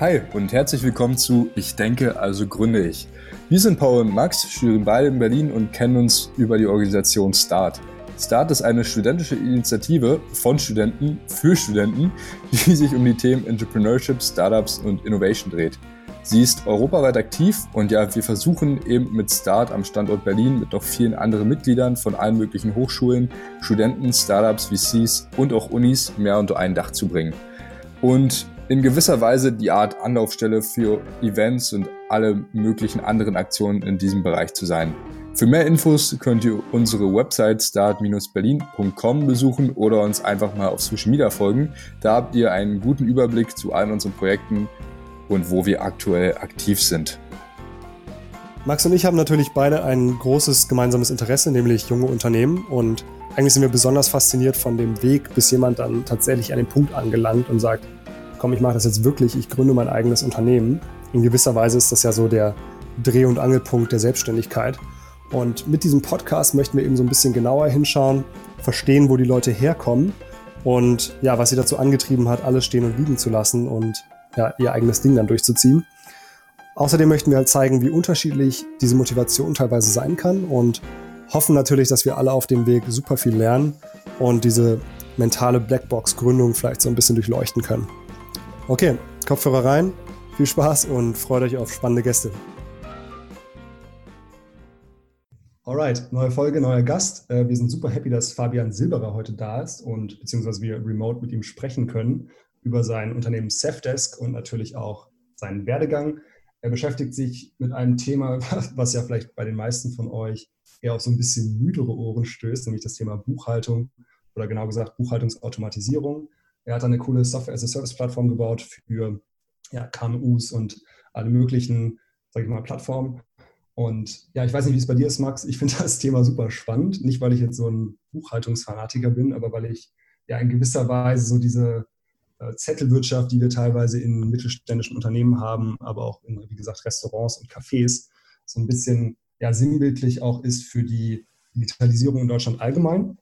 Hi und herzlich willkommen zu Ich denke, also gründe ich. Wir sind Paul und Max, studieren beide in Berlin und kennen uns über die Organisation START. START ist eine studentische Initiative von Studenten für Studenten, die sich um die Themen Entrepreneurship, Startups und Innovation dreht. Sie ist europaweit aktiv und ja, wir versuchen eben mit Start am Standort Berlin mit noch vielen anderen Mitgliedern von allen möglichen Hochschulen, Studenten, Startups, VCs und auch Unis mehr unter ein Dach zu bringen. Und in gewisser Weise die Art Anlaufstelle für Events und alle möglichen anderen Aktionen in diesem Bereich zu sein. Für mehr Infos könnt ihr unsere Website start-berlin.com besuchen oder uns einfach mal auf Social Media folgen. Da habt ihr einen guten Überblick zu allen unseren Projekten und wo wir aktuell aktiv sind. Max und ich haben natürlich beide ein großes gemeinsames Interesse, nämlich junge Unternehmen. Und eigentlich sind wir besonders fasziniert von dem Weg, bis jemand dann tatsächlich an den Punkt angelangt und sagt, komm, ich mache das jetzt wirklich, ich gründe mein eigenes Unternehmen. In gewisser Weise ist das ja so der Dreh- und Angelpunkt der Selbstständigkeit. Und mit diesem Podcast möchten wir eben so ein bisschen genauer hinschauen, verstehen, wo die Leute herkommen und ja, was sie dazu angetrieben hat, alles stehen und liegen zu lassen und ja, ihr eigenes Ding dann durchzuziehen. Außerdem möchten wir halt zeigen, wie unterschiedlich diese Motivation teilweise sein kann und hoffen natürlich, dass wir alle auf dem Weg super viel lernen und diese mentale Blackbox-Gründung vielleicht so ein bisschen durchleuchten können. Okay, Kopfhörer rein, viel Spaß und freut euch auf spannende Gäste. Alright, neue Folge, neuer Gast. Äh, wir sind super happy, dass Fabian Silberer heute da ist und beziehungsweise wir remote mit ihm sprechen können über sein Unternehmen Safdesk und natürlich auch seinen Werdegang. Er beschäftigt sich mit einem Thema, was ja vielleicht bei den meisten von euch eher auf so ein bisschen müdere Ohren stößt, nämlich das Thema Buchhaltung oder genau gesagt Buchhaltungsautomatisierung. Er hat eine coole Software-as-a-Service-Plattform gebaut für ja, KMUs und alle möglichen, sage ich mal, Plattformen. Und ja, ich weiß nicht, wie es bei dir ist, Max. Ich finde das Thema super spannend. Nicht, weil ich jetzt so ein Buchhaltungsfanatiker bin, aber weil ich ja in gewisser Weise so diese äh, Zettelwirtschaft, die wir teilweise in mittelständischen Unternehmen haben, aber auch in, wie gesagt, Restaurants und Cafés, so ein bisschen ja, sinnbildlich auch ist für die Digitalisierung in Deutschland allgemein.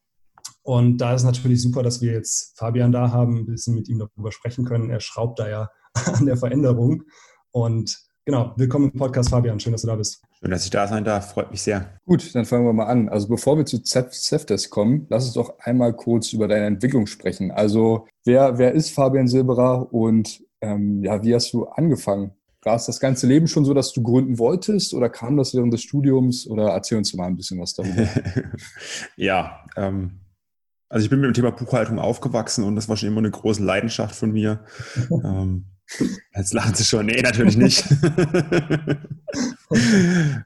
Und da ist natürlich super, dass wir jetzt Fabian da haben, ein bisschen mit ihm darüber sprechen können. Er schraubt da ja an der Veränderung. Und genau, willkommen im Podcast, Fabian. Schön, dass du da bist. Schön, dass ich da sein darf. Freut mich sehr. Gut, dann fangen wir mal an. Also bevor wir zu Ceftes kommen, lass uns doch einmal kurz über deine Entwicklung sprechen. Also wer, wer ist Fabian Silberer und ähm, ja, wie hast du angefangen? War es das ganze Leben schon so, dass du gründen wolltest oder kam das während des Studiums? Oder erzähl uns mal ein bisschen was darüber. ja, ähm, also ich bin mit dem Thema Buchhaltung aufgewachsen und das war schon immer eine große Leidenschaft von mir. ähm, Jetzt lachen sie schon. Nee, natürlich nicht.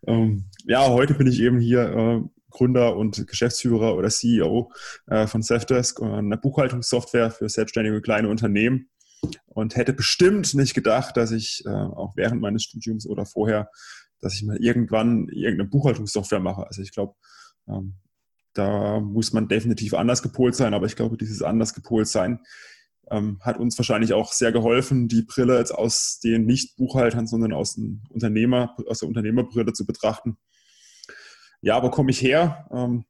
ähm, ja, heute bin ich eben hier äh, Gründer und Geschäftsführer oder CEO äh, von Safdesk, äh, einer Buchhaltungssoftware für selbstständige kleine Unternehmen. Und hätte bestimmt nicht gedacht, dass ich äh, auch während meines Studiums oder vorher, dass ich mal irgendwann irgendeine Buchhaltungssoftware mache. Also ich glaube, ähm, da muss man definitiv anders gepolt sein, aber ich glaube, dieses anders gepolt sein ähm, hat uns wahrscheinlich auch sehr geholfen, die Brille jetzt aus den Nicht-Buchhaltern, sondern aus, dem Unternehmer, aus der Unternehmerbrille zu betrachten. Ja, wo komme ich her? Ähm,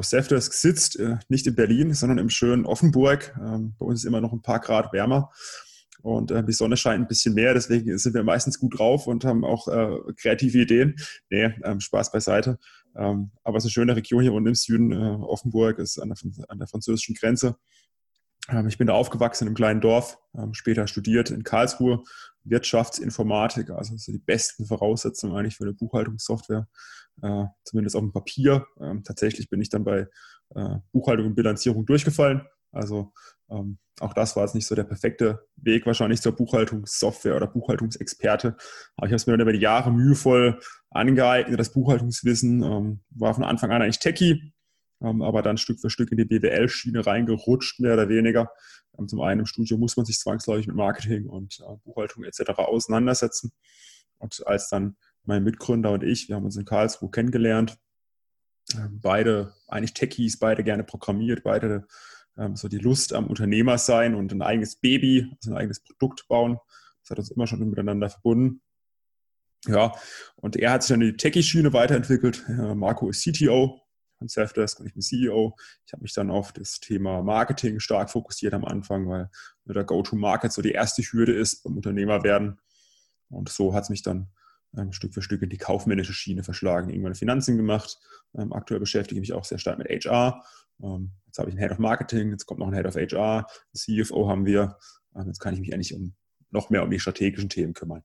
Safdesk sitzt äh, nicht in Berlin, sondern im schönen Offenburg. Ähm, bei uns ist immer noch ein paar Grad wärmer und äh, die Sonne scheint ein bisschen mehr, deswegen sind wir meistens gut drauf und haben auch äh, kreative Ideen. Nee, ähm, Spaß beiseite. Ähm, aber es ist eine schöne Region hier unten im Süden. Äh, Offenburg ist an der, an der französischen Grenze. Ähm, ich bin da aufgewachsen in einem kleinen Dorf, ähm, später studiert in Karlsruhe Wirtschaftsinformatik, also die besten Voraussetzungen eigentlich für eine Buchhaltungssoftware, äh, zumindest auf dem Papier. Ähm, tatsächlich bin ich dann bei äh, Buchhaltung und Bilanzierung durchgefallen. Also auch das war jetzt nicht so der perfekte Weg wahrscheinlich zur Buchhaltungssoftware oder Buchhaltungsexperte. Aber ich habe es mir dann über die Jahre mühevoll angeeignet, das Buchhaltungswissen, war von Anfang an eigentlich Techie, ähm, aber dann Stück für Stück in die BWL-Schiene reingerutscht, mehr oder weniger. Ähm, zum einen im Studium muss man sich zwangsläufig mit Marketing und äh, Buchhaltung etc. auseinandersetzen. Und als dann mein Mitgründer und ich, wir haben uns in Karlsruhe kennengelernt, ähm, beide eigentlich Techies, beide gerne programmiert, beide so die Lust am Unternehmer sein und ein eigenes Baby, also ein eigenes Produkt bauen. Das hat uns immer schon miteinander verbunden. Ja, und er hat sich dann in die Techie-Schiene weiterentwickelt. Marco ist CTO von Selfdesk und ich bin CEO. Ich habe mich dann auf das Thema Marketing stark fokussiert am Anfang, weil der Go-to-Market so die erste Hürde ist beim Unternehmerwerden. Und so hat es mich dann ähm, Stück für Stück in die kaufmännische Schiene verschlagen, irgendwann Finanzen gemacht. Ähm, aktuell beschäftige ich mich auch sehr stark mit HR. Ähm, jetzt habe ich einen Head of Marketing, jetzt kommt noch ein Head of HR, ein CFO haben wir. Ähm, jetzt kann ich mich eigentlich um, noch mehr um die strategischen Themen kümmern.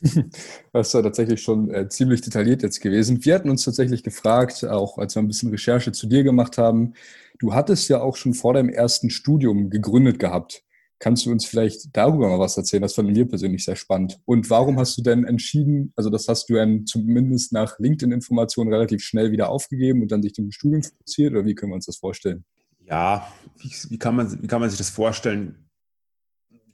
Das ist ja tatsächlich schon äh, ziemlich detailliert jetzt gewesen. Wir hatten uns tatsächlich gefragt, auch als wir ein bisschen Recherche zu dir gemacht haben, du hattest ja auch schon vor deinem ersten Studium gegründet gehabt. Kannst du uns vielleicht darüber mal was erzählen? Das fanden wir persönlich sehr spannend. Und warum hast du denn entschieden, also das hast du dann zumindest nach LinkedIn-Informationen relativ schnell wieder aufgegeben und dann sich dem Studium fokussiert? Oder wie können wir uns das vorstellen? Ja, wie, wie kann, man, wie kann man sich das vorstellen?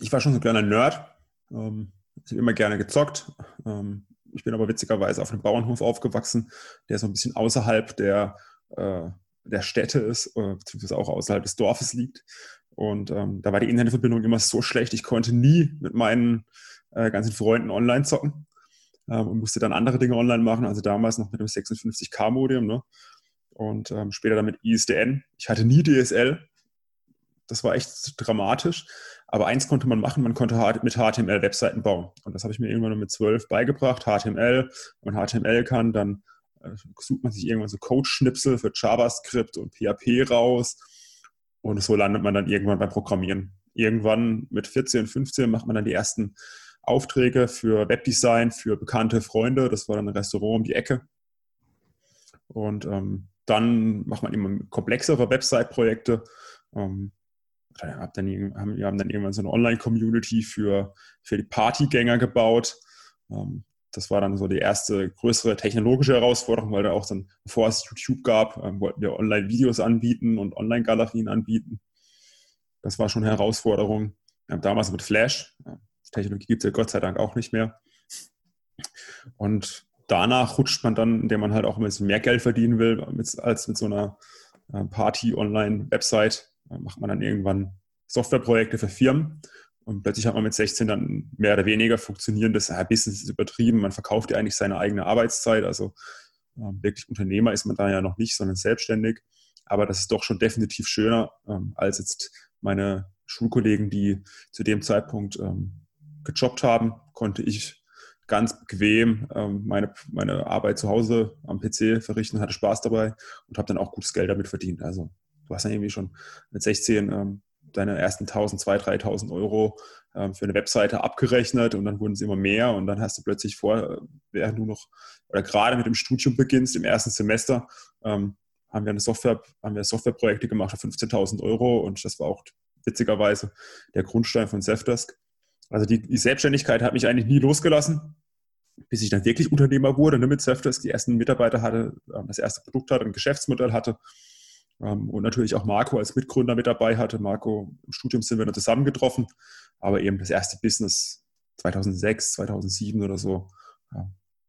Ich war schon so ein kleiner Nerd. Ähm, ich habe immer gerne gezockt. Ähm, ich bin aber witzigerweise auf einem Bauernhof aufgewachsen, der so ein bisschen außerhalb der, äh, der Städte ist, äh, beziehungsweise auch außerhalb des Dorfes liegt. Und ähm, da war die Internetverbindung immer so schlecht, ich konnte nie mit meinen äh, ganzen Freunden online zocken ähm, und musste dann andere Dinge online machen. Also damals noch mit dem 56K-Modem ne? und ähm, später dann mit ISDN. Ich hatte nie DSL. Das war echt dramatisch. Aber eins konnte man machen, man konnte mit HTML Webseiten bauen. Und das habe ich mir irgendwann mit 12 beigebracht. HTML, wenn man HTML kann, dann äh, sucht man sich irgendwann so Code-Schnipsel für JavaScript und PHP raus und so landet man dann irgendwann beim Programmieren. Irgendwann mit 14, 15 macht man dann die ersten Aufträge für Webdesign, für bekannte Freunde. Das war dann ein Restaurant um die Ecke. Und ähm, dann macht man immer komplexere Website-Projekte. Ähm, dann, haben, wir haben dann irgendwann so eine Online-Community für, für die Partygänger gebaut. Ähm, das war dann so die erste größere technologische Herausforderung, weil da auch dann, bevor es YouTube gab, ähm, wollten wir Online-Videos anbieten und Online-Galerien anbieten. Das war schon eine Herausforderung. Haben damals mit Flash, die Technologie gibt es ja Gott sei Dank auch nicht mehr. Und danach rutscht man dann, indem man halt auch ein bisschen mehr Geld verdienen will, als mit so einer Party-Online-Website, macht man dann irgendwann Softwareprojekte für Firmen. Und plötzlich hat man mit 16 dann mehr oder weniger funktionierendes ja, Business ist übertrieben. Man verkauft ja eigentlich seine eigene Arbeitszeit. Also ähm, wirklich Unternehmer ist man da ja noch nicht, sondern selbstständig. Aber das ist doch schon definitiv schöner ähm, als jetzt meine Schulkollegen, die zu dem Zeitpunkt ähm, gejobbt haben, konnte ich ganz bequem meine, meine Arbeit zu Hause am PC verrichten, hatte Spaß dabei und habe dann auch gutes Geld damit verdient. Also du hast ja irgendwie schon mit 16 ähm, deine ersten 1000, 2000, 3000 Euro ähm, für eine Webseite abgerechnet und dann wurden es immer mehr und dann hast du plötzlich vor, während du noch oder gerade mit dem Studium beginnst, im ersten Semester, ähm, haben wir eine Software, haben wir Softwareprojekte gemacht für 15.000 Euro und das war auch witzigerweise der Grundstein von Zefdesk. Also die, die, Selbstständigkeit hat mich eigentlich nie losgelassen, bis ich dann wirklich Unternehmer wurde, ne, mit Zefdesk, die ersten Mitarbeiter hatte, ähm, das erste Produkt hatte, ein Geschäftsmodell hatte und natürlich auch Marco als Mitgründer mit dabei hatte. Marco, im Studium sind wir noch zusammengetroffen, aber eben das erste Business 2006, 2007 oder so,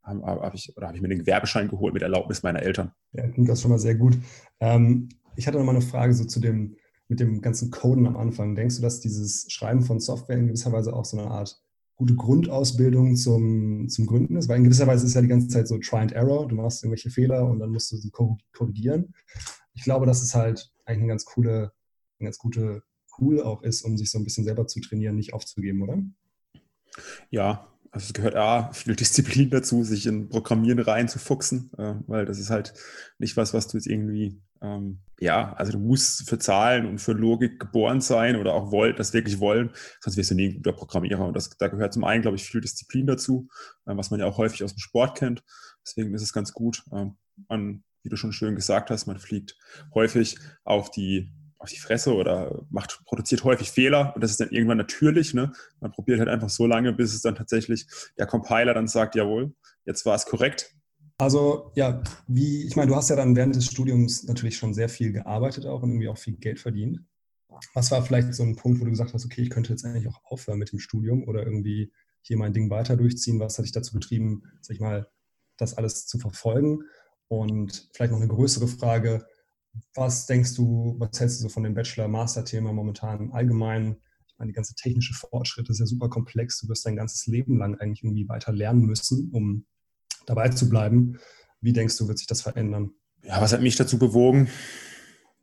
habe hab ich, hab ich mir den Gewerbeschein geholt mit Erlaubnis meiner Eltern. Ja, klingt das schon mal sehr gut. Ähm, ich hatte noch mal eine Frage so zu dem, mit dem ganzen Coden am Anfang. Denkst du, dass dieses Schreiben von Software in gewisser Weise auch so eine Art gute Grundausbildung zum, zum Gründen ist? Weil in gewisser Weise ist ja die ganze Zeit so Try and Error. Du machst irgendwelche Fehler und dann musst du sie korrigieren ich glaube, dass es halt eigentlich eine ganz coole, eine ganz gute Tool auch ist, um sich so ein bisschen selber zu trainieren, nicht aufzugeben, oder? Ja, also es gehört A, viel Disziplin dazu, sich in Programmieren reinzufuchsen, äh, weil das ist halt nicht was, was du jetzt irgendwie, ähm, ja, also du musst für Zahlen und für Logik geboren sein oder auch wollen, das wirklich wollen, sonst wirst du nie ein guter Programmierer. Und das, da gehört zum einen, glaube ich, viel Disziplin dazu, äh, was man ja auch häufig aus dem Sport kennt. Deswegen ist es ganz gut, äh, man wie du schon schön gesagt hast, man fliegt häufig auf die, auf die Fresse oder macht, produziert häufig Fehler und das ist dann irgendwann natürlich. Ne? Man probiert halt einfach so lange, bis es dann tatsächlich der Compiler dann sagt, jawohl, jetzt war es korrekt. Also ja, wie, ich meine, du hast ja dann während des Studiums natürlich schon sehr viel gearbeitet auch und irgendwie auch viel Geld verdient. Was war vielleicht so ein Punkt, wo du gesagt hast, okay, ich könnte jetzt eigentlich auch aufhören mit dem Studium oder irgendwie hier mein Ding weiter durchziehen? Was hat dich dazu getrieben, sag ich mal, das alles zu verfolgen? Und vielleicht noch eine größere Frage, was denkst du, was hältst du so von dem Bachelor-Master-Thema momentan allgemein? Ich meine, die ganze technische Fortschritt ist ja super komplex. Du wirst dein ganzes Leben lang eigentlich irgendwie weiter lernen müssen, um dabei zu bleiben. Wie denkst du, wird sich das verändern? Ja, was hat mich dazu bewogen?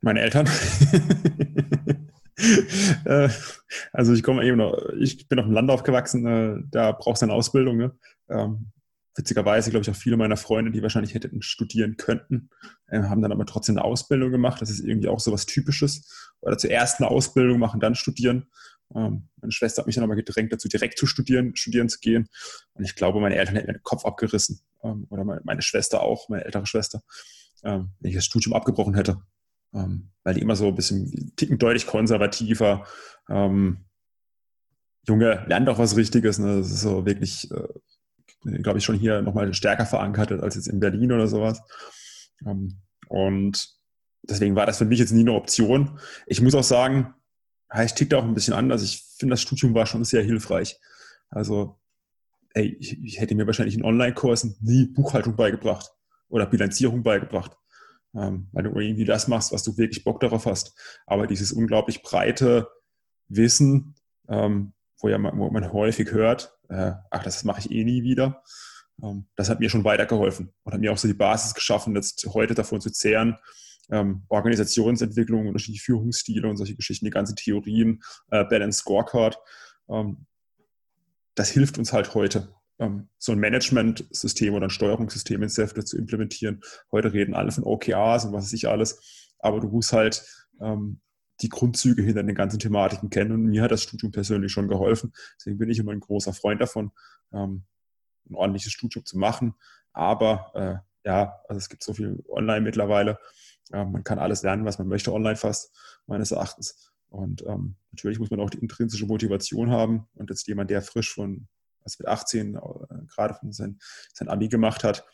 Meine Eltern. Äh, also ich komme eben noch, ich bin auf dem Land aufgewachsen, äh, da brauchst du eine Ausbildung. Ne? Witzigerweise, glaube ich, auch viele meiner Freunde, die wahrscheinlich hätten studieren könnten, äh, haben dann aber trotzdem eine Ausbildung gemacht. Das ist irgendwie auch so was Typisches. Oder zuerst eine Ausbildung machen, dann studieren. Ähm, meine Schwester hat mich dann aber gedrängt, dazu direkt zu studieren, studieren zu gehen. Und ich glaube, meine Eltern hätten mir den Kopf abgerissen. Ähm, oder meine Schwester auch, meine ältere Schwester, ähm, wenn ich das Studium abgebrochen hätte. Ähm, weil die immer so ein bisschen ticken deutlich konservativer. Ähm, Junge, lernt doch was Richtiges. Ne? Das ist so wirklich, äh, glaube ich, schon hier nochmal stärker verankert als jetzt in Berlin oder sowas. Ähm, und deswegen war das für mich jetzt nie eine Option. Ich muss auch sagen, ich ticke auch ein bisschen anders. Ich finde, das Studium war schon sehr hilfreich. Also, ey, ich, ich hätte mir wahrscheinlich in Online-Kursen nie Buchhaltung beigebracht oder Bilanzierung beigebracht ähm, weil du irgendwie das machst, was du wirklich Bock darauf hast. Aber dieses unglaublich breite Wissen, ähm, wo, ja man, wo man häufig hört, äh, ach, das mache ich eh nie wieder, ähm, das hat mir schon weitergeholfen und hat mir auch so die Basis geschaffen, jetzt heute davon zu zehren, ähm, Organisationsentwicklung, unterschiedliche Führungsstile und solche Geschichten, die ganzen Theorien, äh, Balance Scorecard. Ähm, das hilft uns halt heute ähm, so ein Management-System oder ein Steuerungssystem in Safety zu implementieren. Heute reden alle von OKRs und was weiß ich alles, aber du musst halt ähm, die Grundzüge hinter den ganzen Thematiken kennen und mir hat das Studium persönlich schon geholfen. Deswegen bin ich immer ein großer Freund davon, ähm, ein ordentliches Studium zu machen. Aber äh, ja, also es gibt so viel online mittlerweile. Äh, man kann alles lernen, was man möchte online fast, meines Erachtens. Und ähm, natürlich muss man auch die intrinsische Motivation haben. Und jetzt jemand, der frisch von was mit 18 äh, gerade von sein, sein Abi gemacht hat,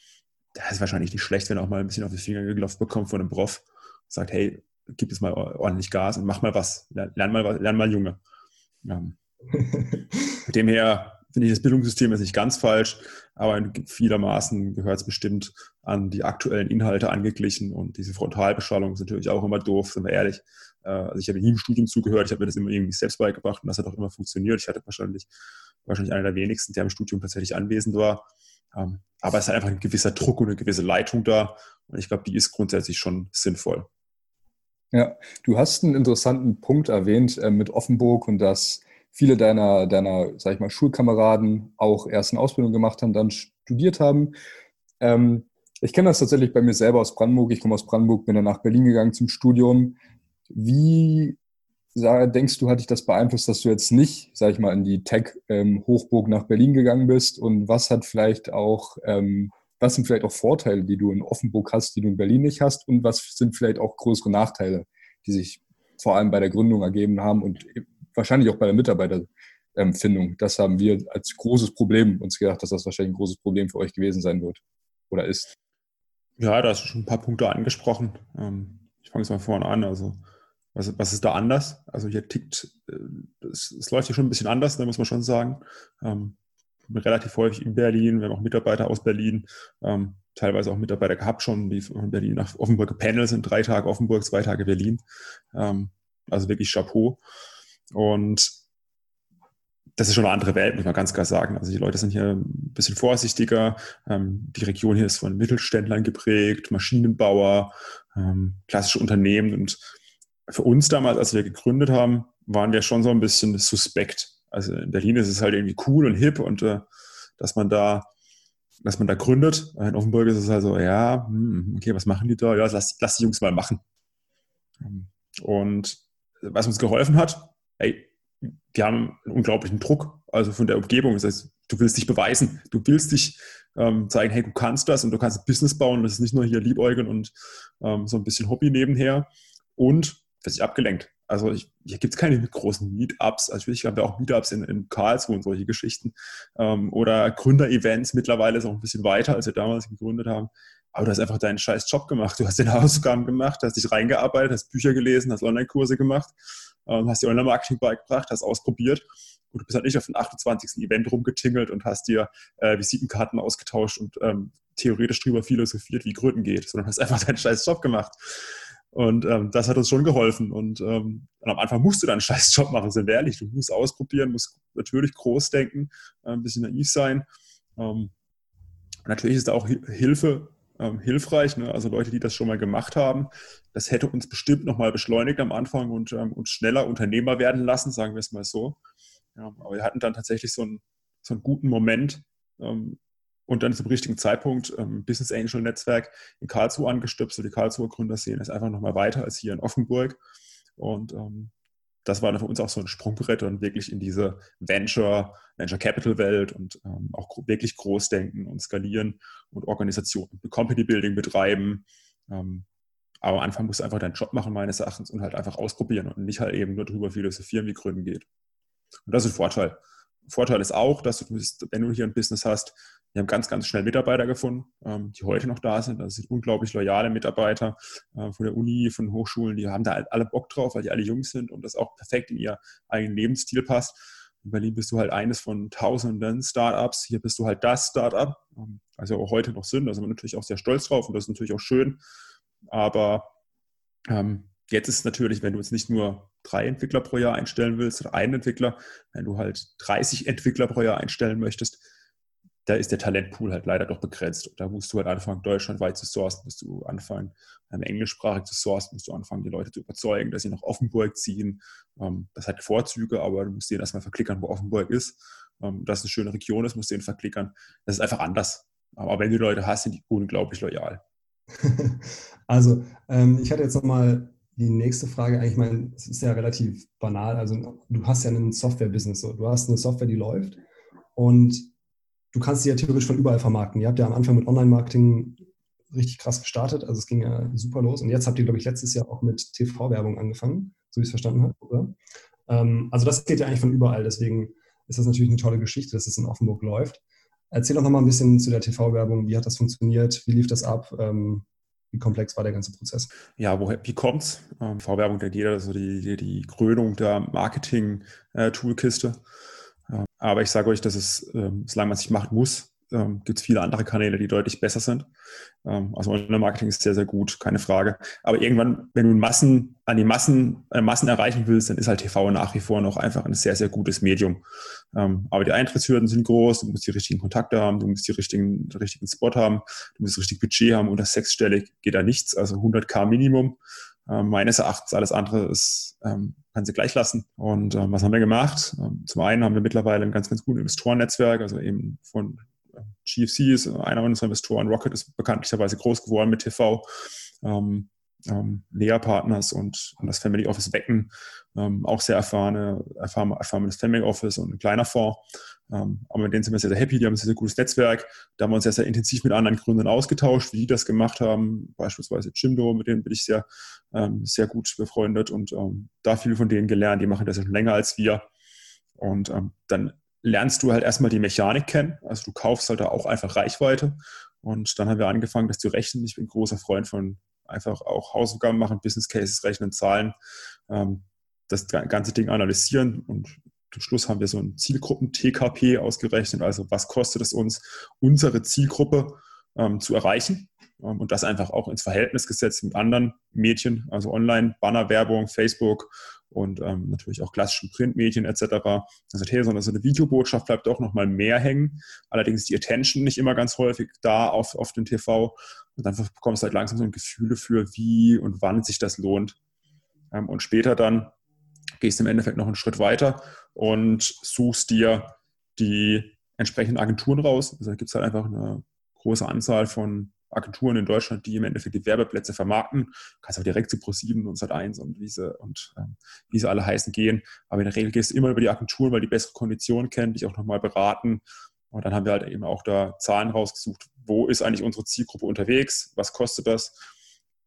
da ist wahrscheinlich nicht schlecht, wenn er auch mal ein bisschen auf die Finger geklopft bekommt von einem Prof. Sagt, hey, gib es mal ordentlich Gas und mach mal was. Lern mal, lern mal Junge. Ja. mit dem her finde ich das Bildungssystem ist nicht ganz falsch, aber in vielermaßen gehört es bestimmt an die aktuellen Inhalte angeglichen und diese Frontalbeschallung ist natürlich auch immer doof, sind wir ehrlich. Äh, also ich habe nie im Studium zugehört, ich habe mir das immer irgendwie selbst beigebracht und das hat auch immer funktioniert. Ich hatte wahrscheinlich wahrscheinlich einer der wenigsten, der im Studium tatsächlich anwesend war. Ähm, aber es ist einfach ein gewisser Druck und eine gewisse Leitung da. Und ich glaube, die ist grundsätzlich schon sinnvoll. Ja, du hast einen interessanten Punkt erwähnt äh, mit Offenburg und dass viele deiner, deiner, sag ich mal, Schulkameraden auch erst eine Ausbildung gemacht haben, dann studiert haben. Ähm, ich kenne das tatsächlich bei mir selber aus Brandenburg. Ich komme aus Brandenburg, bin dann nach Berlin gegangen zum Studium. Wie denkst du, hat dich das beeinflusst, dass du jetzt nicht, sag ich mal, in die Tech-Hochburg ähm, nach Berlin gegangen bist? Und was hat vielleicht auch, ähm, was sind vielleicht auch Vorteile, die du in Offenburg hast, die du in Berlin nicht hast? Und was sind vielleicht auch größere Nachteile, die sich vor allem bei der Gründung ergeben haben und wahrscheinlich auch bei der Mitarbeiterfindung? Das haben wir als großes Problem uns gedacht, dass das wahrscheinlich ein großes Problem für euch gewesen sein wird oder ist. Ja, da hast du schon ein paar Punkte angesprochen. Ähm, ich fange jetzt mal vorne an. Also was, was ist da anders? Also hier tickt, äh, es, es läuft hier schon ein bisschen anders, da muss man schon sagen. Relativ häufig in Berlin, wir haben auch Mitarbeiter aus Berlin, ähm, teilweise auch Mitarbeiter gehabt schon, die von Berlin nach Offenburg gependelt sind, drei Tage Offenburg, zwei Tage Berlin. Ähm, also wirklich Chapeau. Und das ist schon eine andere Welt, muss man ganz klar sagen. Also die Leute sind hier ein bisschen vorsichtiger. Ähm, die Region hier ist von Mittelständlern geprägt, Maschinenbauer, ähm, klassische Unternehmen und für uns damals, als wir gegründet haben, waren wir schon so ein bisschen suspekt. Also in Berlin ist es halt irgendwie cool und hip und äh, dass man da dass man da gründet. In Offenburg ist es halt so, ja, hm, okay, was machen die da? Ja, lass, lass die Jungs mal machen. Und was uns geholfen hat, ey, die haben einen unglaublichen Druck, also von der Umgebung. Das heißt, du willst dich beweisen, du willst dich ähm, zeigen, hey, du kannst das und du kannst ein Business bauen. Das ist nicht nur hier liebäugeln und ähm, so ein bisschen Hobby nebenher. Und wird sich abgelenkt. Also ich, hier gibt es keine großen Meetups. Also ich habe ja auch Meetups in, in Karlsruhe und solche Geschichten. Ähm, oder Gründer-Events mittlerweile ist auch ein bisschen weiter, als wir damals gegründet haben. Aber du hast einfach deinen scheiß Job gemacht. Du hast deine Hausaufgaben gemacht, hast dich reingearbeitet, hast Bücher gelesen, hast Online-Kurse gemacht, ähm, hast dir Online-Marketing beigebracht, hast ausprobiert. Und du bist halt nicht auf dem 28. Event rumgetingelt und hast dir äh, Visitenkarten ausgetauscht und ähm, theoretisch drüber philosophiert, wie Gründen geht, sondern hast einfach deinen scheiß Job gemacht. Und ähm, das hat uns schon geholfen. Und, ähm, am Anfang musst du dann einen scheiß Job machen, sind wir ehrlich. Du musst ausprobieren, musst natürlich groß denken, äh, ein bisschen naiv sein. Ähm, natürlich ist da auch Hilfe ähm, hilfreich. Ne? Also Leute, die das schon mal gemacht haben. Das hätte uns bestimmt nochmal beschleunigt am Anfang und ähm, uns schneller Unternehmer werden lassen, sagen wir es mal so. Ja, aber wir hatten dann tatsächlich so einen, so einen guten Moment ähm, und dann zum richtigen Zeitpunkt ähm, Business Angel Netzwerk in Karlsruhe angestöpselt. Die Karlsruher Gründer sehen es einfach nochmal weiter als hier in Offenburg. Und ähm, das war dann für uns auch so ein Sprungbrett und wirklich in diese Venture, Venture Capital Welt und ähm, auch wirklich groß denken und skalieren und Organisation, Company Building betreiben. Ähm, aber am Anfang musst du einfach deinen Job machen, meines Erachtens, und halt einfach ausprobieren und nicht halt eben nur drüber philosophieren, wie Gründen geht. Und das ist ein Vorteil. Vorteil ist auch, dass du, wenn du hier ein Business hast, wir haben ganz, ganz schnell Mitarbeiter gefunden, ähm, die heute noch da sind. Das sind unglaublich loyale Mitarbeiter äh, von der Uni, von Hochschulen. Die haben da alle Bock drauf, weil die alle jung sind und das auch perfekt in ihr eigenen Lebensstil passt. In Berlin bist du halt eines von tausenden Startups. Hier bist du halt das Startup, ähm, also auch heute noch sind. Da sind wir natürlich auch sehr stolz drauf und das ist natürlich auch schön. Aber ähm, jetzt ist es natürlich, wenn du jetzt nicht nur drei Entwickler pro Jahr einstellen willst oder einen Entwickler, wenn du halt 30 Entwickler pro Jahr einstellen möchtest, da ist der Talentpool halt leider doch begrenzt. Da musst du halt anfangen, deutschlandweit zu sourcen, musst du anfangen, ähm, englischsprachig zu sourcen, musst du anfangen, die Leute zu überzeugen, dass sie nach Offenburg ziehen. Ähm, das hat Vorzüge, aber du musst denen erstmal verklickern, wo Offenburg ist. Ähm, dass es eine schöne Region ist, musst du denen verklickern. Das ist einfach anders. Aber wenn du Leute hast, sind die unglaublich loyal. also, ähm, ich hatte jetzt nochmal die nächste Frage. Eigentlich, mein, es ist ja relativ banal. Also, du hast ja ein Software-Business. So. Du hast eine Software, die läuft. Und du kannst sie ja theoretisch von überall vermarkten. Ihr habt ja am Anfang mit Online-Marketing richtig krass gestartet, also es ging ja super los. Und jetzt habt ihr, glaube ich, letztes Jahr auch mit TV-Werbung angefangen, so wie ich es verstanden habe, oder? Ähm, also das geht ja eigentlich von überall, deswegen ist das natürlich eine tolle Geschichte, dass es in Offenburg läuft. Erzähl doch nochmal ein bisschen zu der TV-Werbung. Wie hat das funktioniert? Wie lief das ab? Ähm, wie komplex war der ganze Prozess? Ja, wo, wie kommt's? Ähm, TV-Werbung denkt jeder, also die, die, die Krönung der Marketing-Toolkiste. Äh, aber ich sage euch, dass es, ähm, solange man es nicht machen muss, ähm, gibt es viele andere Kanäle, die deutlich besser sind. Ähm, also Online-Marketing ist sehr, sehr gut, keine Frage. Aber irgendwann, wenn du Massen, an die Massen, äh, Massen erreichen willst, dann ist halt TV nach wie vor noch einfach ein sehr, sehr gutes Medium. Ähm, aber die Eintrittshürden sind groß, du musst die richtigen Kontakte haben, du musst die richtigen, richtigen Spot haben, du musst das richtige Budget haben. Unter sechsstellig geht da nichts, also 100k Minimum. Ähm, meines Erachtens alles andere ist, ähm, kann sie gleich lassen. Und ähm, was haben wir gemacht? Ähm, zum einen haben wir mittlerweile ein ganz, ganz gutes Investorennetzwerk, also eben von äh, GFC ist einer unserer Investoren, Rocket ist bekanntlicherweise groß geworden mit TV. Ähm, ähm, Lea Partners und, und, das Family Office Wecken, ähm, auch sehr erfahrene, erfahren, erfahrenes Family Office und ein kleiner Fonds. Ähm, aber mit denen sind wir sehr, sehr happy, die haben ein sehr, sehr gutes Netzwerk. Da haben wir uns sehr, sehr intensiv mit anderen Gründern ausgetauscht, wie die das gemacht haben. Beispielsweise Jimdo, mit denen bin ich sehr, ähm, sehr gut befreundet und ähm, da viel von denen gelernt. Die machen das ja schon länger als wir. Und dann lernst du halt erstmal die Mechanik kennen. Also du kaufst halt auch einfach Reichweite. Und dann haben wir angefangen, das zu rechnen. Ich bin großer Freund von einfach auch Hausaufgaben machen, Business Cases rechnen, Zahlen, das ganze Ding analysieren und zum Schluss haben wir so ein Zielgruppen-TKP ausgerechnet, also was kostet es uns, unsere Zielgruppe ähm, zu erreichen ähm, und das einfach auch ins Verhältnis gesetzt mit anderen Medien, also Online, Bannerwerbung, Facebook und ähm, natürlich auch klassischen Printmedien etc. Also hey, so eine Videobotschaft bleibt auch nochmal mehr hängen. Allerdings ist die Attention nicht immer ganz häufig da auf, auf den TV. Und dann bekommst du halt langsam so ein Gefühl dafür, wie und wann sich das lohnt. Ähm, und später dann gehst im Endeffekt noch einen Schritt weiter und suchst dir die entsprechenden Agenturen raus. Also da gibt es halt einfach eine große Anzahl von Agenturen in Deutschland, die im Endeffekt die Werbeplätze vermarkten. Du kannst auch direkt zu Pro7 und Sat1 und wie sie, und, ähm, wie sie alle heißen gehen. Aber in der Regel gehst du immer über die Agenturen, weil die bessere Konditionen kennen, dich auch nochmal beraten. Und dann haben wir halt eben auch da Zahlen rausgesucht, wo ist eigentlich unsere Zielgruppe unterwegs, was kostet das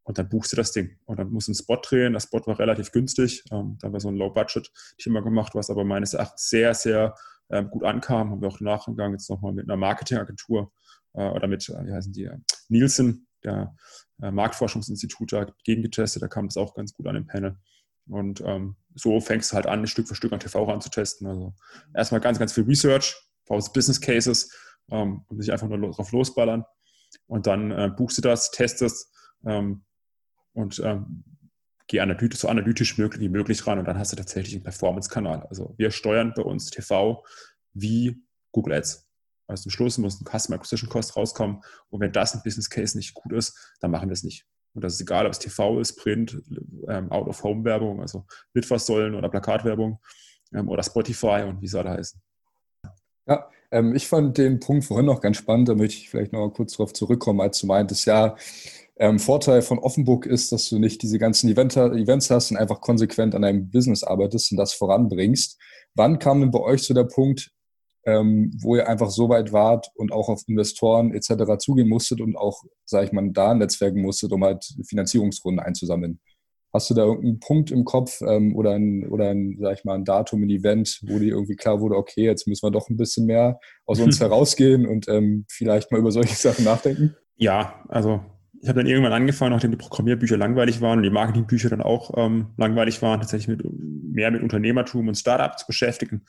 und dann buchst du das Ding. Und dann musst du einen Spot drehen. Der Spot war relativ günstig. Ähm, da haben wir so ein Low-Budget-Thema gemacht, was aber meines Erachtens sehr, sehr ähm, gut ankam. Haben wir auch nachgegangen, jetzt nochmal mit einer Marketingagentur äh, oder mit, äh, wie heißen die, Nielsen, der äh, Marktforschungsinstitut, dagegen getestet. Da kam das auch ganz gut an dem Panel. Und ähm, so fängst du halt an, Stück für Stück an TV ranzutesten. Also erstmal ganz, ganz viel Research, baust Business Cases ähm, und sich einfach nur drauf losballern. Und dann äh, buchst du das, testest, ähm, und ähm, geh analytisch, so analytisch möglich, wie möglich ran und dann hast du tatsächlich einen Performance-Kanal. Also wir steuern bei uns TV wie Google Ads. Also zum Schluss muss ein Customer Acquisition Cost rauskommen. Und wenn das ein Business Case nicht gut ist, dann machen wir es nicht. Und das ist egal, ob es TV ist, Print, ähm, Out-of-Home-Werbung, also Litfaßsäulen oder Plakatwerbung ähm, oder Spotify und wie sie alle heißen. Ja, ähm, ich fand den Punkt vorhin noch ganz spannend, da möchte ich vielleicht noch mal kurz darauf zurückkommen, als du meintest, ja, ähm, Vorteil von Offenbook ist, dass du nicht diese ganzen Event, Events hast und einfach konsequent an deinem Business arbeitest und das voranbringst. Wann kam denn bei euch so der Punkt, ähm, wo ihr einfach so weit wart und auch auf Investoren etc. zugehen musstet und auch, sage ich mal, da netzwerken musstet, um halt Finanzierungsrunden einzusammeln? Hast du da irgendeinen Punkt im Kopf ähm, oder, ein, oder ein, sag ich mal, ein Datum, ein Event, wo dir irgendwie klar wurde, okay, jetzt müssen wir doch ein bisschen mehr aus uns herausgehen und ähm, vielleicht mal über solche Sachen nachdenken? Ja, also ich habe dann irgendwann angefangen, nachdem die Programmierbücher langweilig waren und die Marketingbücher dann auch ähm, langweilig waren, tatsächlich mit, mehr mit Unternehmertum und Startup zu beschäftigen.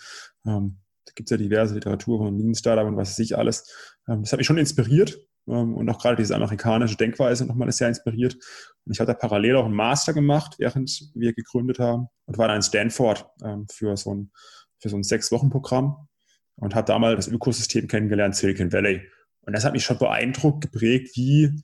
Ähm, da gibt es ja diverse Literatur von Lean Startup und was weiß ich alles. Ähm, das hat mich schon inspiriert ähm, und auch gerade diese amerikanische Denkweise nochmal sehr inspiriert. Und ich habe da parallel auch einen Master gemacht, während wir gegründet haben und war dann in Stanford ähm, für so ein, für so ein Sechs-Wochen-Programm und habe da mal das Ökosystem kennengelernt, Silicon Valley. Und das hat mich schon beeindruckt, geprägt, wie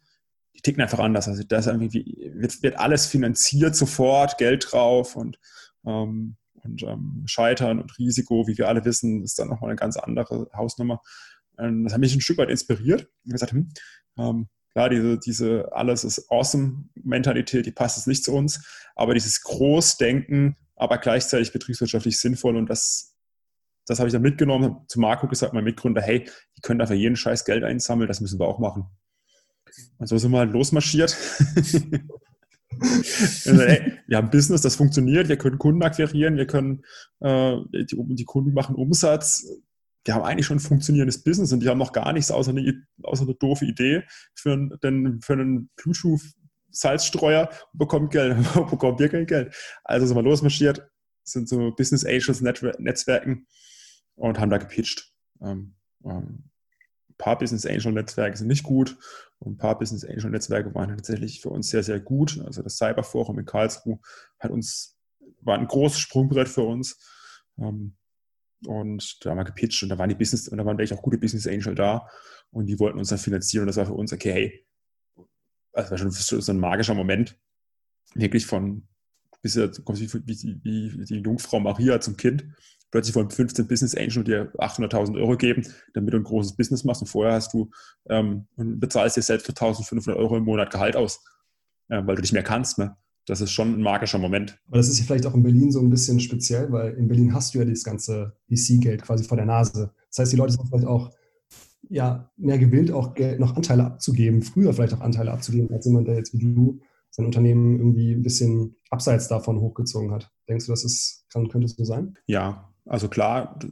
die ticken einfach anders. Also irgendwie wird, wird alles finanziert sofort, Geld drauf und, ähm, und ähm, Scheitern und Risiko, wie wir alle wissen, ist dann nochmal eine ganz andere Hausnummer. Ähm, das hat mich ein Stück weit inspiriert und gesagt, hm, ähm, klar, diese, diese alles ist awesome Mentalität, die passt jetzt nicht zu uns, aber dieses Großdenken, aber gleichzeitig betriebswirtschaftlich sinnvoll und das das habe ich dann mitgenommen, zu Marco gesagt, mein Mitgründer, hey, die können dafür jeden Scheiß Geld einsammeln, das müssen wir auch machen. Und so sind wir halt losmarschiert. also, ey, wir haben Business, das funktioniert, wir können Kunden akquirieren, wir können, äh, die, die, Kunden machen Umsatz. Wir haben eigentlich schon ein funktionierendes Business und die haben noch gar nichts außer eine, außer eine doofe Idee für, einen, für einen Bluetooth-Salzstreuer und bekommen Geld, bekommen wir kein Geld. Also sind wir losmarschiert, sind so Business Angels Netzwerken und haben da gepitcht. Ähm, ähm, ein paar Business Angel Netzwerke sind nicht gut und ein paar Business Angel Netzwerke waren tatsächlich für uns sehr, sehr gut. Also das Cyberforum in Karlsruhe hat uns, war ein großes Sprungbrett für uns. Ähm, und da haben wir gepitcht und da waren die Business, und da waren wirklich auch gute Business Angel da und die wollten uns dann finanzieren und das war für uns, okay, hey, das war schon so ein magischer Moment, wirklich von bis wie, wie, wie die Jungfrau Maria zum Kind plötzlich von 15 Business Angel dir 800.000 Euro geben, damit du ein großes Business machst und vorher hast du ähm, und bezahlst dir selbst für 1.500 Euro im Monat Gehalt aus, äh, weil du nicht mehr kannst. Ne? Das ist schon ein magischer Moment. Aber das ist ja vielleicht auch in Berlin so ein bisschen speziell, weil in Berlin hast du ja dieses ganze VC-Geld quasi vor der Nase. Das heißt, die Leute sind vielleicht auch ja, mehr gewillt, auch Geld, noch Anteile abzugeben, früher vielleicht auch Anteile abzugeben, als jemand, der jetzt wie du sein Unternehmen irgendwie ein bisschen abseits davon hochgezogen hat. Denkst du, das ist, kann, könnte so sein? Ja, also klar, du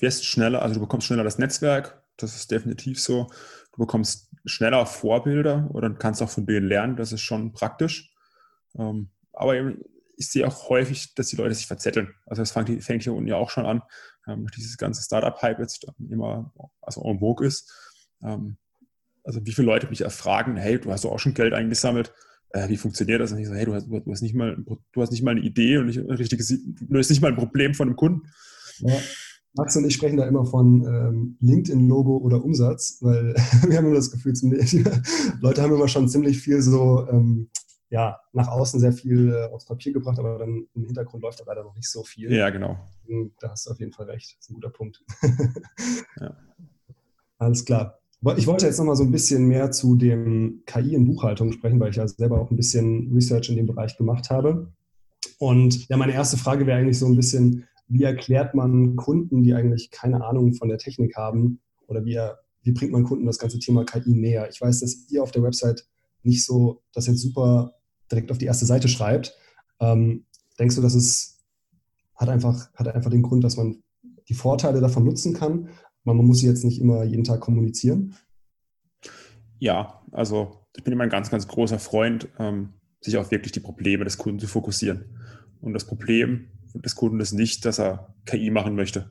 wirst schneller, also du bekommst schneller das Netzwerk, das ist definitiv so. Du bekommst schneller Vorbilder oder kannst auch von denen lernen, das ist schon praktisch. Ähm, aber ich sehe auch häufig, dass die Leute sich verzetteln. Also das fängt, hier unten ja auch schon an, ähm, dieses ganze Startup-Hype jetzt immer also en vogue ist. Ähm, also wie viele Leute mich erfragen, hey, du hast doch auch schon Geld eingesammelt äh, wie funktioniert das? Und ich so, hey, du hast, du hast, nicht, mal, du hast nicht mal eine Idee und nicht ein richtiges, du löst nicht mal ein Problem von einem Kunden. Ja. Max und ich sprechen da immer von ähm, LinkedIn-Logo oder Umsatz, weil wir haben immer das Gefühl, Leute haben immer schon ziemlich viel so, ähm, ja, nach außen sehr viel äh, aufs Papier gebracht, aber dann im Hintergrund läuft da leider noch nicht so viel. Ja, genau. Da hast du auf jeden Fall recht. Das ist ein guter Punkt. ja. Alles klar. Ich wollte jetzt nochmal so ein bisschen mehr zu dem KI in Buchhaltung sprechen, weil ich ja selber auch ein bisschen Research in dem Bereich gemacht habe. Und ja, meine erste Frage wäre eigentlich so ein bisschen, wie erklärt man Kunden, die eigentlich keine Ahnung von der Technik haben, oder wie, wie bringt man Kunden das ganze Thema KI näher? Ich weiß, dass ihr auf der Website nicht so das jetzt super direkt auf die erste Seite schreibt. Ähm, denkst du, dass es hat einfach, hat einfach den Grund, dass man die Vorteile davon nutzen kann, man muss jetzt nicht immer jeden Tag kommunizieren. Ja, also ich bin immer ein ganz, ganz großer Freund, ähm, sich auf wirklich die Probleme des Kunden zu fokussieren. Und das Problem des Kunden ist nicht, dass er KI machen möchte,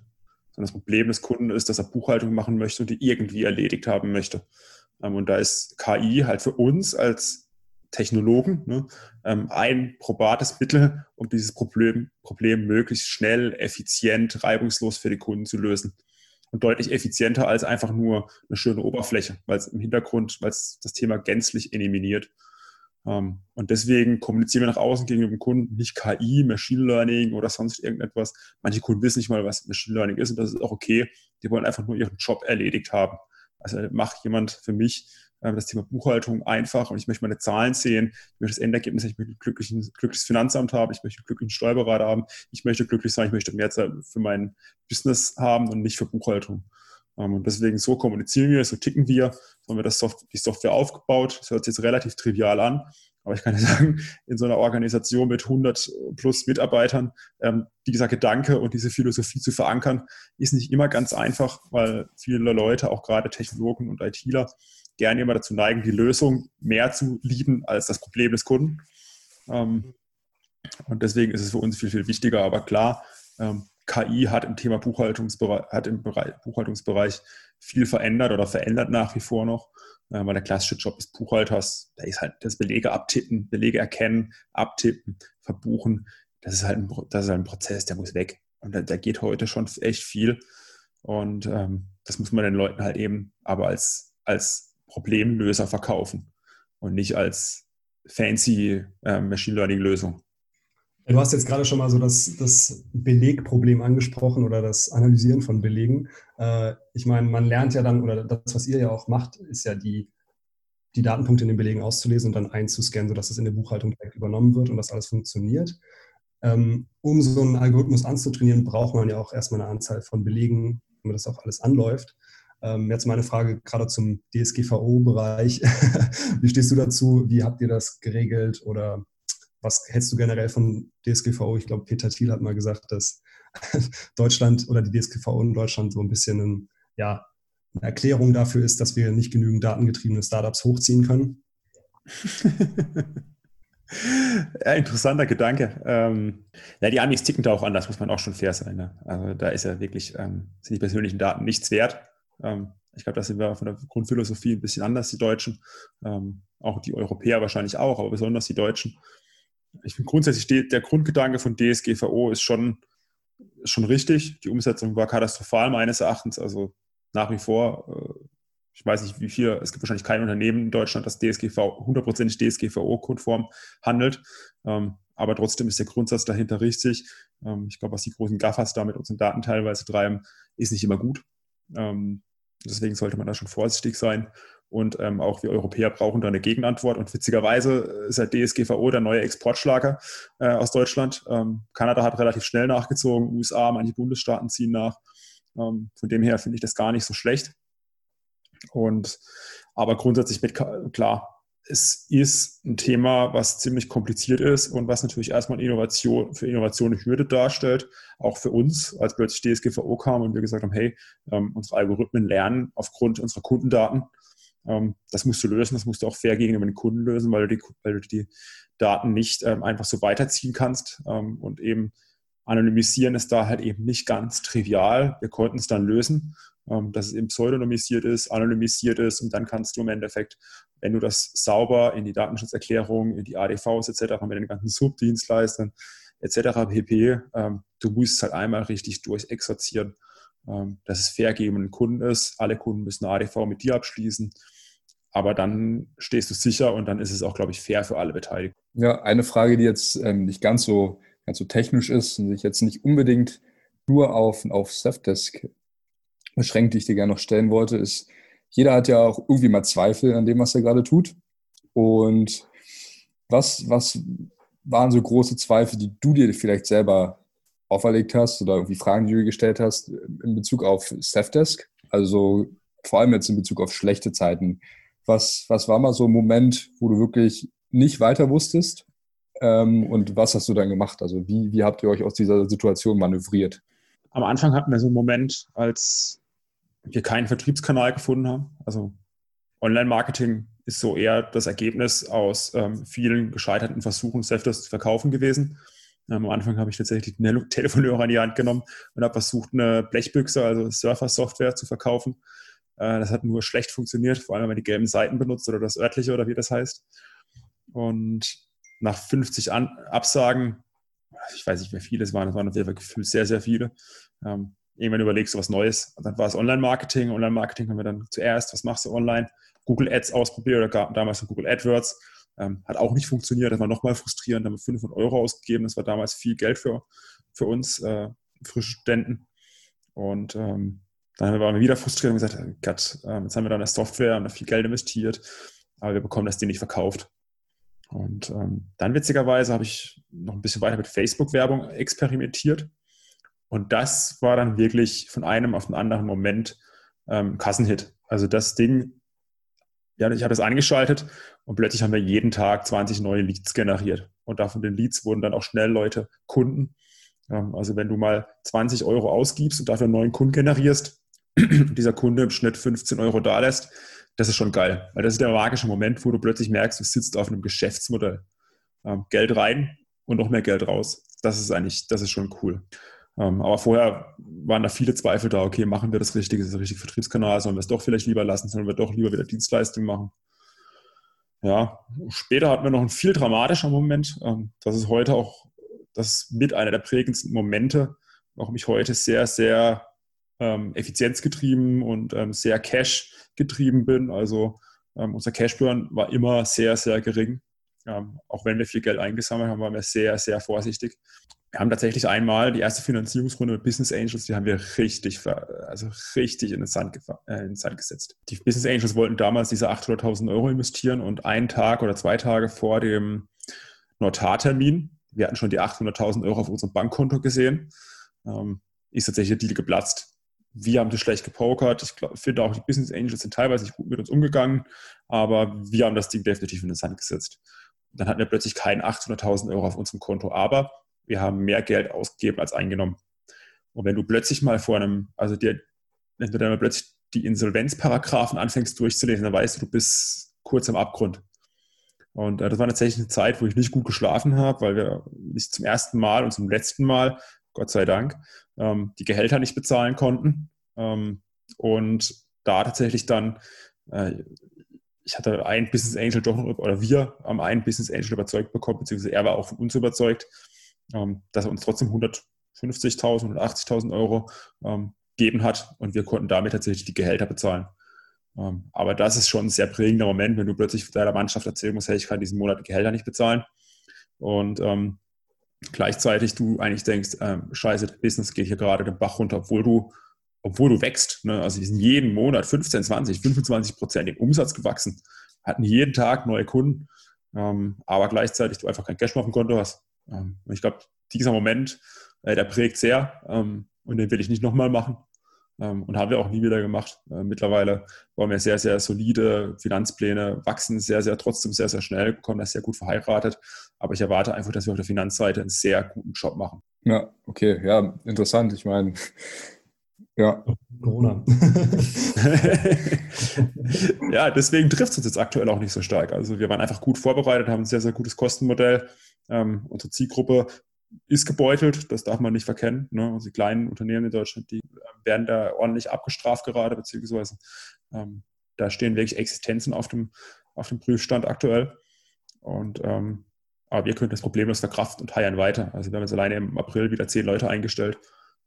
sondern das Problem des Kunden ist, dass er Buchhaltung machen möchte und die irgendwie erledigt haben möchte. Ähm, und da ist KI halt für uns als Technologen ne, ähm, ein probates Mittel, um dieses Problem, Problem möglichst schnell, effizient, reibungslos für die Kunden zu lösen. Und deutlich effizienter als einfach nur eine schöne Oberfläche, weil es im Hintergrund, weil es das Thema gänzlich eliminiert. Ähm, und deswegen kommunizieren wir nach außen gegenüber dem Kunden nicht KI, Machine Learning oder sonst irgendetwas. Manche Kunden wissen nicht mal, was Machine Learning ist und das ist auch okay. Die wollen einfach nur ihren Job erledigt haben. Also macht jemand für mich das Thema Buchhaltung einfach und ich möchte meine Zahlen sehen, ich möchte das Endergebnis, ich möchte ein glückliches Finanzamt haben, ich möchte einen glücklichen Steuerberater haben, ich möchte glücklich sein, ich möchte mehr Zeit für mein Business haben und nicht für Buchhaltung. Ähm, und deswegen so kommunizieren wir, so ticken wir, so haben wir das Soft die Software aufgebaut. Das hört sich jetzt relativ trivial an, aber ich kann ja sagen, in so einer Organisation mit 100 plus Mitarbeitern, ähm, dieser Gedanke und diese Philosophie zu verankern, ist nicht immer ganz einfach, weil viele Leute, auch gerade Technologen und ITler, gerne immer dazu neigen, die Lösung mehr zu lieben als das Problem des Kunden. Ähm, und deswegen ist es für uns viel, viel wichtiger. Aber klar, ähm, KI hat im Thema Buchhaltungsbereich, hat im Bereich, Buchhaltungsbereich viel verändert oder verändert nach wie vor noch, äh, weil der klassische Job des Buchhalters, da ist halt das Belege abtippen, Belege erkennen, abtippen, verbuchen. Das ist halt ein, das ist halt ein Prozess, der muss weg. Und da, da geht heute schon echt viel. Und ähm, das muss man den Leuten halt eben aber als, als Problemlöser verkaufen und nicht als fancy äh, Machine Learning Lösung. Du hast jetzt gerade schon mal so das, das Belegproblem angesprochen oder das Analysieren von Belegen. Äh, ich meine, man lernt ja dann, oder das, was ihr ja auch macht, ist ja die, die Datenpunkte in den Belegen auszulesen und dann einzuscannen, sodass das in der Buchhaltung direkt übernommen wird und das alles funktioniert. Ähm, um so einen Algorithmus anzutrainieren, braucht man ja auch erstmal eine Anzahl von Belegen, damit das auch alles anläuft. Ähm, jetzt meine Frage gerade zum DSGVO-Bereich. Wie stehst du dazu? Wie habt ihr das geregelt oder was hältst du generell von DSGVO? Ich glaube, Peter Thiel hat mal gesagt, dass Deutschland oder die DSGVO in Deutschland so ein bisschen ein, ja, eine Erklärung dafür ist, dass wir nicht genügend datengetriebene Startups hochziehen können. ja, interessanter Gedanke. Ähm, ja, die Amis ticken da auch anders, muss man auch schon fair sein. Ne? Also da ist ja wirklich, ähm, sind die persönlichen Daten nichts wert. Ähm, ich glaube, da sind wir von der Grundphilosophie ein bisschen anders, die Deutschen. Ähm, auch die Europäer wahrscheinlich auch, aber besonders die Deutschen ich finde grundsätzlich, der Grundgedanke von DSGVO ist schon, schon richtig. Die Umsetzung war katastrophal meines Erachtens. Also nach wie vor, äh, ich weiß nicht wie viel, es gibt wahrscheinlich kein Unternehmen in Deutschland, das DSGV, hundertprozentig DSGVO-konform handelt. Ähm, aber trotzdem ist der Grundsatz dahinter richtig. Ähm, ich glaube, was die großen Gaffers da mit unseren Daten teilweise treiben, ist nicht immer gut. Ähm, deswegen sollte man da schon vorsichtig sein. Und ähm, auch wir Europäer brauchen da eine Gegenantwort. Und witzigerweise ist der DSGVO der neue Exportschlager äh, aus Deutschland. Ähm, Kanada hat relativ schnell nachgezogen, USA, manche Bundesstaaten ziehen nach. Ähm, von dem her finde ich das gar nicht so schlecht. Und aber grundsätzlich mit klar, es ist ein Thema, was ziemlich kompliziert ist und was natürlich erstmal Innovation, für Innovation eine Hürde darstellt, auch für uns, als plötzlich DSGVO kam und wir gesagt haben, hey, ähm, unsere Algorithmen lernen aufgrund unserer Kundendaten ähm, das musst du lösen, das musst du auch fair gegenüber den Kunden lösen, weil du die, weil du die Daten nicht ähm, einfach so weiterziehen kannst. Ähm, und eben anonymisieren ist da halt eben nicht ganz trivial. Wir konnten es dann lösen, dass es eben pseudonymisiert ist, anonymisiert ist und dann kannst du im Endeffekt, wenn du das sauber in die Datenschutzerklärung, in die ADVs etc., mit den ganzen Subdienstleistern etc. pp, du musst es halt einmal richtig durchexerzieren dass es fair den Kunden ist. Alle Kunden müssen eine ADV mit dir abschließen. Aber dann stehst du sicher und dann ist es auch, glaube ich, fair für alle Beteiligten. Ja, eine Frage, die jetzt ähm, nicht ganz so, ganz so technisch ist und sich jetzt nicht unbedingt nur auf, auf Safdesk beschränkt, die ich dir gerne noch stellen wollte, ist, jeder hat ja auch irgendwie mal Zweifel an dem, was er gerade tut. Und was, was waren so große Zweifel, die du dir vielleicht selber auferlegt hast oder irgendwie Fragen, die du gestellt hast in Bezug auf Safdesk? Also vor allem jetzt in Bezug auf schlechte Zeiten. Was, was war mal so ein Moment, wo du wirklich nicht weiter wusstest? Ähm, und was hast du dann gemacht? Also wie, wie habt ihr euch aus dieser Situation manövriert? Am Anfang hatten wir so einen Moment, als wir keinen Vertriebskanal gefunden haben. Also Online-Marketing ist so eher das Ergebnis aus ähm, vielen gescheiterten Versuchen, Safdesk zu verkaufen gewesen. Ähm, am Anfang habe ich tatsächlich den Telefonhörer in die Hand genommen und habe versucht, eine Blechbüchse, also Surfer-Software zu verkaufen. Äh, das hat nur schlecht funktioniert, vor allem wenn man die gelben Seiten benutzt oder das örtliche oder wie das heißt. Und nach 50 An Absagen, ich weiß nicht, wie viele es waren, es waren auf jeden Fall gefühlt sehr, sehr viele, ähm, irgendwann überlegst du was Neues. Und dann war es Online-Marketing. Online-Marketing haben wir dann zuerst, was machst du online? Google Ads ausprobiert oder damals Google AdWords. Ähm, hat auch nicht funktioniert, das war nochmal frustrierend, da haben wir 500 Euro ausgegeben. Das war damals viel Geld für, für uns, äh, frische Studenten. Und ähm, dann waren wir wieder frustriert und gesagt, Gott, äh, jetzt haben wir da eine Software und viel Geld investiert, aber wir bekommen das Ding nicht verkauft. Und ähm, dann witzigerweise habe ich noch ein bisschen weiter mit Facebook-Werbung experimentiert. Und das war dann wirklich von einem auf den anderen Moment ähm, Kassenhit. Also das Ding, ja, ich habe das angeschaltet und plötzlich haben wir jeden Tag 20 neue Leads generiert. Und davon den Leads wurden dann auch schnell Leute Kunden. Ähm, also wenn du mal 20 Euro ausgibst und dafür einen neuen Kunden generierst, dieser Kunde im Schnitt 15 Euro da lässt, das ist schon geil. Weil das ist der magische Moment, wo du plötzlich merkst, du sitzt auf einem Geschäftsmodell. Ähm, Geld rein und noch mehr Geld raus. Das ist eigentlich, das ist schon cool. Ähm, aber vorher waren da viele Zweifel da, okay, machen wir das richtig, ist das richtige Vertriebskanal, sollen wir es doch vielleicht lieber lassen, sollen wir doch lieber wieder Dienstleistungen machen. Ja, später hatten wir noch einen viel dramatischeren Moment. Ähm, das ist heute auch das mit einer der prägendsten Momente, warum ich heute sehr, sehr ähm, effizienzgetrieben und ähm, sehr Cash getrieben bin. Also ähm, unser Cashburn war immer sehr, sehr gering. Ähm, auch wenn wir viel Geld eingesammelt haben, waren wir sehr, sehr vorsichtig. Wir haben tatsächlich einmal die erste Finanzierungsrunde mit Business Angels, die haben wir richtig, also richtig in den, Sand, äh, in den Sand gesetzt. Die Business Angels wollten damals diese 800.000 Euro investieren und einen Tag oder zwei Tage vor dem Notartermin, wir hatten schon die 800.000 Euro auf unserem Bankkonto gesehen, ähm, ist tatsächlich der Deal geplatzt wir haben das schlecht gepokert. Ich finde auch, die Business Angels sind teilweise nicht gut mit uns umgegangen, aber wir haben das Ding definitiv in den Sand gesetzt. Dann hatten wir plötzlich keinen 800.000 Euro auf unserem Konto, aber wir haben mehr Geld ausgegeben als eingenommen. Und wenn du plötzlich mal vor einem, also dir, wenn du dann mal plötzlich die Insolvenzparagraphen anfängst durchzulesen, dann weißt du, du bist kurz am Abgrund. Und äh, das war tatsächlich eine Zeit, wo ich nicht gut geschlafen habe, weil wir nicht zum ersten Mal und zum letzten Mal Gott sei Dank, ähm, die Gehälter nicht bezahlen konnten. Ähm, und da tatsächlich dann, äh, ich hatte einen Business Angel doch, oder wir haben einen Business Angel überzeugt bekommen, beziehungsweise er war auch von uns überzeugt, ähm, dass er uns trotzdem 150.000, 180.000 Euro ähm, geben hat und wir konnten damit tatsächlich die Gehälter bezahlen. Ähm, aber das ist schon ein sehr prägender Moment, wenn du plötzlich deiner Mannschaft erzählen musst, hey, ich kann diesen Monat die Gehälter nicht bezahlen. Und ähm, gleichzeitig du eigentlich denkst, ähm, scheiße, der Business geht hier gerade den Bach runter, obwohl du, obwohl du wächst. Ne? Also die sind jeden Monat 15, 20, 25 Prozent im Umsatz gewachsen, hatten jeden Tag neue Kunden, ähm, aber gleichzeitig du einfach kein Cash mehr auf hast. Ähm, ich glaube, dieser Moment, äh, der prägt sehr ähm, und den will ich nicht nochmal machen. Ähm, und haben wir auch nie wieder gemacht. Äh, mittlerweile bauen wir sehr, sehr solide Finanzpläne, wachsen sehr, sehr trotzdem sehr, sehr schnell, bekommen das sehr gut verheiratet. Aber ich erwarte einfach, dass wir auf der Finanzseite einen sehr guten Job machen. Ja, okay, ja, interessant. Ich meine, ja. Corona. ja, deswegen trifft es uns jetzt aktuell auch nicht so stark. Also wir waren einfach gut vorbereitet, haben ein sehr, sehr gutes Kostenmodell. Ähm, unsere Zielgruppe ist gebeutelt, das darf man nicht verkennen. Ne? Also die kleinen Unternehmen in Deutschland, die äh, werden da ordentlich abgestraft gerade, beziehungsweise ähm, da stehen wirklich Existenzen auf dem, auf dem Prüfstand aktuell. Und ähm, aber wir können das problemlos verkraften und heiern weiter. Also wir haben jetzt alleine im April wieder zehn Leute eingestellt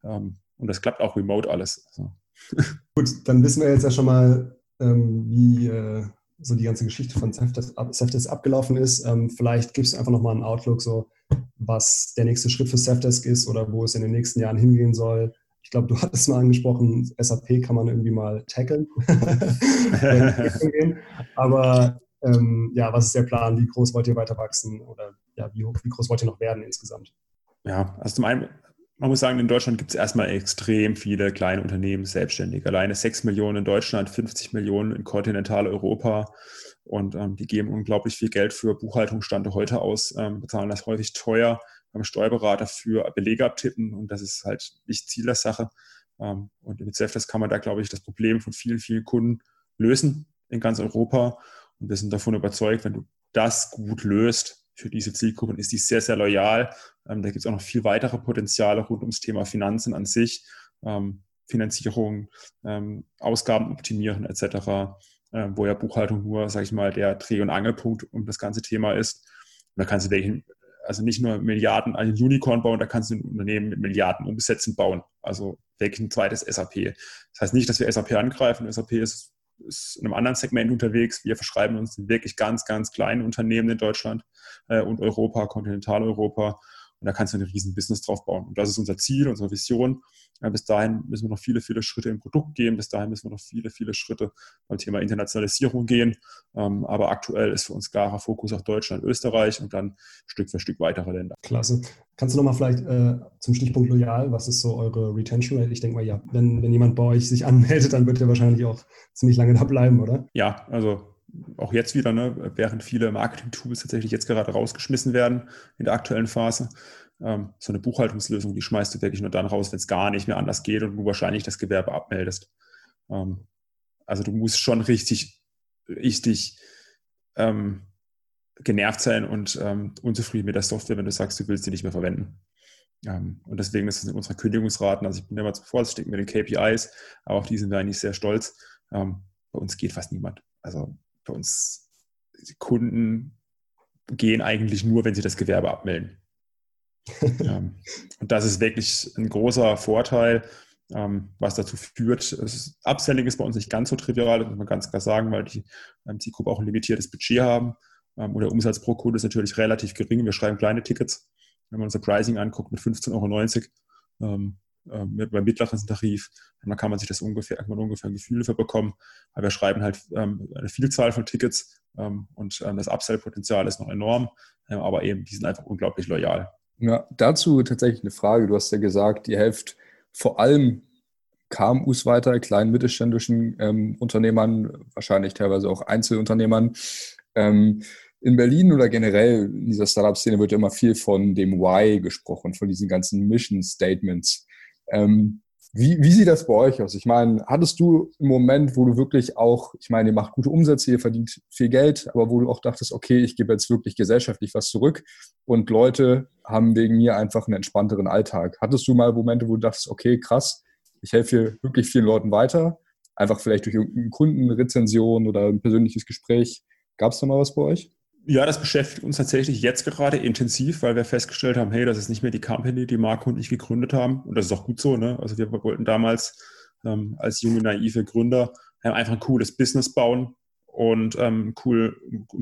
ähm, und das klappt auch remote alles. Also. Gut, dann wissen wir jetzt ja schon mal, ähm, wie äh, so die ganze Geschichte von Safdesk abgelaufen ist. Ähm, vielleicht gibst du einfach nochmal einen Outlook, so was der nächste Schritt für Safdesk ist oder wo es in den nächsten Jahren hingehen soll. Ich glaube, du hattest mal angesprochen, SAP kann man irgendwie mal tackeln. Aber ähm, ja, was ist der Plan? Wie groß wollt ihr weiter wachsen oder ja, wie, wie groß wollt ihr noch werden insgesamt? Ja, also zum einen, man muss sagen, in Deutschland gibt es erstmal extrem viele kleine Unternehmen selbstständig. Alleine 6 Millionen in Deutschland, 50 Millionen in Kontinentaleuropa. Und ähm, die geben unglaublich viel Geld für Buchhaltungsstande heute aus, ähm, bezahlen das häufig teuer, haben Steuerberater für Belege abtippen und das ist halt nicht Ziel der Sache. Ähm, und mit Selfdesk kann man da, glaube ich, das Problem von vielen, vielen Kunden lösen in ganz Europa. Und wir sind davon überzeugt, wenn du das gut löst für diese Zielgruppen, ist die sehr, sehr loyal. Ähm, da gibt es auch noch viel weitere Potenziale rund ums Thema Finanzen an sich, ähm, Finanzierung, ähm, Ausgaben optimieren etc äh, wo ja Buchhaltung nur, sage ich mal, der Dreh- und Angelpunkt um das ganze Thema ist. Und da kannst du welchen, also nicht nur Milliarden, einen Unicorn bauen, da kannst du ein Unternehmen mit Milliarden Umsätzen bauen. Also wirklich ein zweites SAP. Das heißt nicht, dass wir SAP angreifen. SAP ist, ist in einem anderen Segment unterwegs. Wir verschreiben uns wirklich ganz, ganz kleinen Unternehmen in Deutschland äh, und Europa, Kontinentaleuropa. Und da kannst du ein riesen Business drauf bauen. Und das ist unser Ziel, unsere Vision. bis dahin müssen wir noch viele, viele Schritte im Produkt gehen. Bis dahin müssen wir noch viele, viele Schritte beim Thema Internationalisierung gehen. Ähm, aber aktuell ist für uns klarer Fokus auf Deutschland, Österreich und dann Stück für Stück weitere Länder. Klasse. Kannst du nochmal vielleicht äh, zum Stichpunkt loyal, was ist so eure Retention Rate? Ich denke mal, ja, wenn, wenn jemand bei euch sich anmeldet, dann wird er wahrscheinlich auch ziemlich lange da bleiben, oder? Ja, also auch jetzt wieder, ne, während viele Marketing-Tools tatsächlich jetzt gerade rausgeschmissen werden in der aktuellen Phase. Ähm, so eine Buchhaltungslösung, die schmeißt du wirklich nur dann raus, wenn es gar nicht mehr anders geht und du wahrscheinlich das Gewerbe abmeldest. Ähm, also du musst schon richtig, richtig ähm, genervt sein und ähm, unzufrieden mit der Software, wenn du sagst, du willst sie nicht mehr verwenden. Ähm, und deswegen ist es in unserer Kündigungsraten, also ich bin immer zu vorsichtig mit den KPIs, aber auch die sind wir eigentlich sehr stolz. Ähm, bei uns geht fast niemand. Also bei uns die Kunden gehen eigentlich nur, wenn sie das Gewerbe abmelden. ähm, und das ist wirklich ein großer Vorteil, ähm, was dazu führt. Ist, Upselling ist bei uns nicht ganz so trivial, das muss man ganz klar sagen, weil die ähm, Zielgruppe auch ein limitiertes Budget haben. Ähm, und der Umsatz pro Kunde ist natürlich relativ gering. Wir schreiben kleine Tickets. Wenn man unser Pricing anguckt mit 15,90 Euro, ähm, äh, beim mittleren Tarif, dann kann man sich das ungefähr, kann man ungefähr ein Gefühl dafür bekommen. Aber wir schreiben halt ähm, eine Vielzahl von Tickets ähm, und ähm, das Upsell-Potenzial ist noch enorm, ähm, aber eben, die sind einfach unglaublich loyal. Ja, dazu tatsächlich eine Frage. Du hast ja gesagt, ihr helft vor allem KMUs weiter, kleinen mittelständischen ähm, Unternehmern, wahrscheinlich teilweise auch Einzelunternehmern. Ähm, in Berlin oder generell in dieser Startup-Szene wird ja immer viel von dem Why gesprochen, von diesen ganzen Mission Statements. Ähm, wie, wie sieht das bei euch aus? Ich meine, hattest du einen Moment, wo du wirklich auch, ich meine, ihr macht gute Umsätze, ihr verdient viel Geld, aber wo du auch dachtest, okay, ich gebe jetzt wirklich gesellschaftlich was zurück und Leute haben wegen mir einfach einen entspannteren Alltag. Hattest du mal Momente, wo du dachtest, okay, krass, ich helfe hier wirklich vielen Leuten weiter, einfach vielleicht durch irgendeine Kundenrezension oder ein persönliches Gespräch. Gab es da mal was bei euch? Ja, das beschäftigt uns tatsächlich jetzt gerade intensiv, weil wir festgestellt haben, hey, das ist nicht mehr die Company, die Marco und ich gegründet haben. Und das ist auch gut so. Ne? Also wir wollten damals ähm, als junge, naive Gründer einfach ein cooles Business bauen und ähm, cool,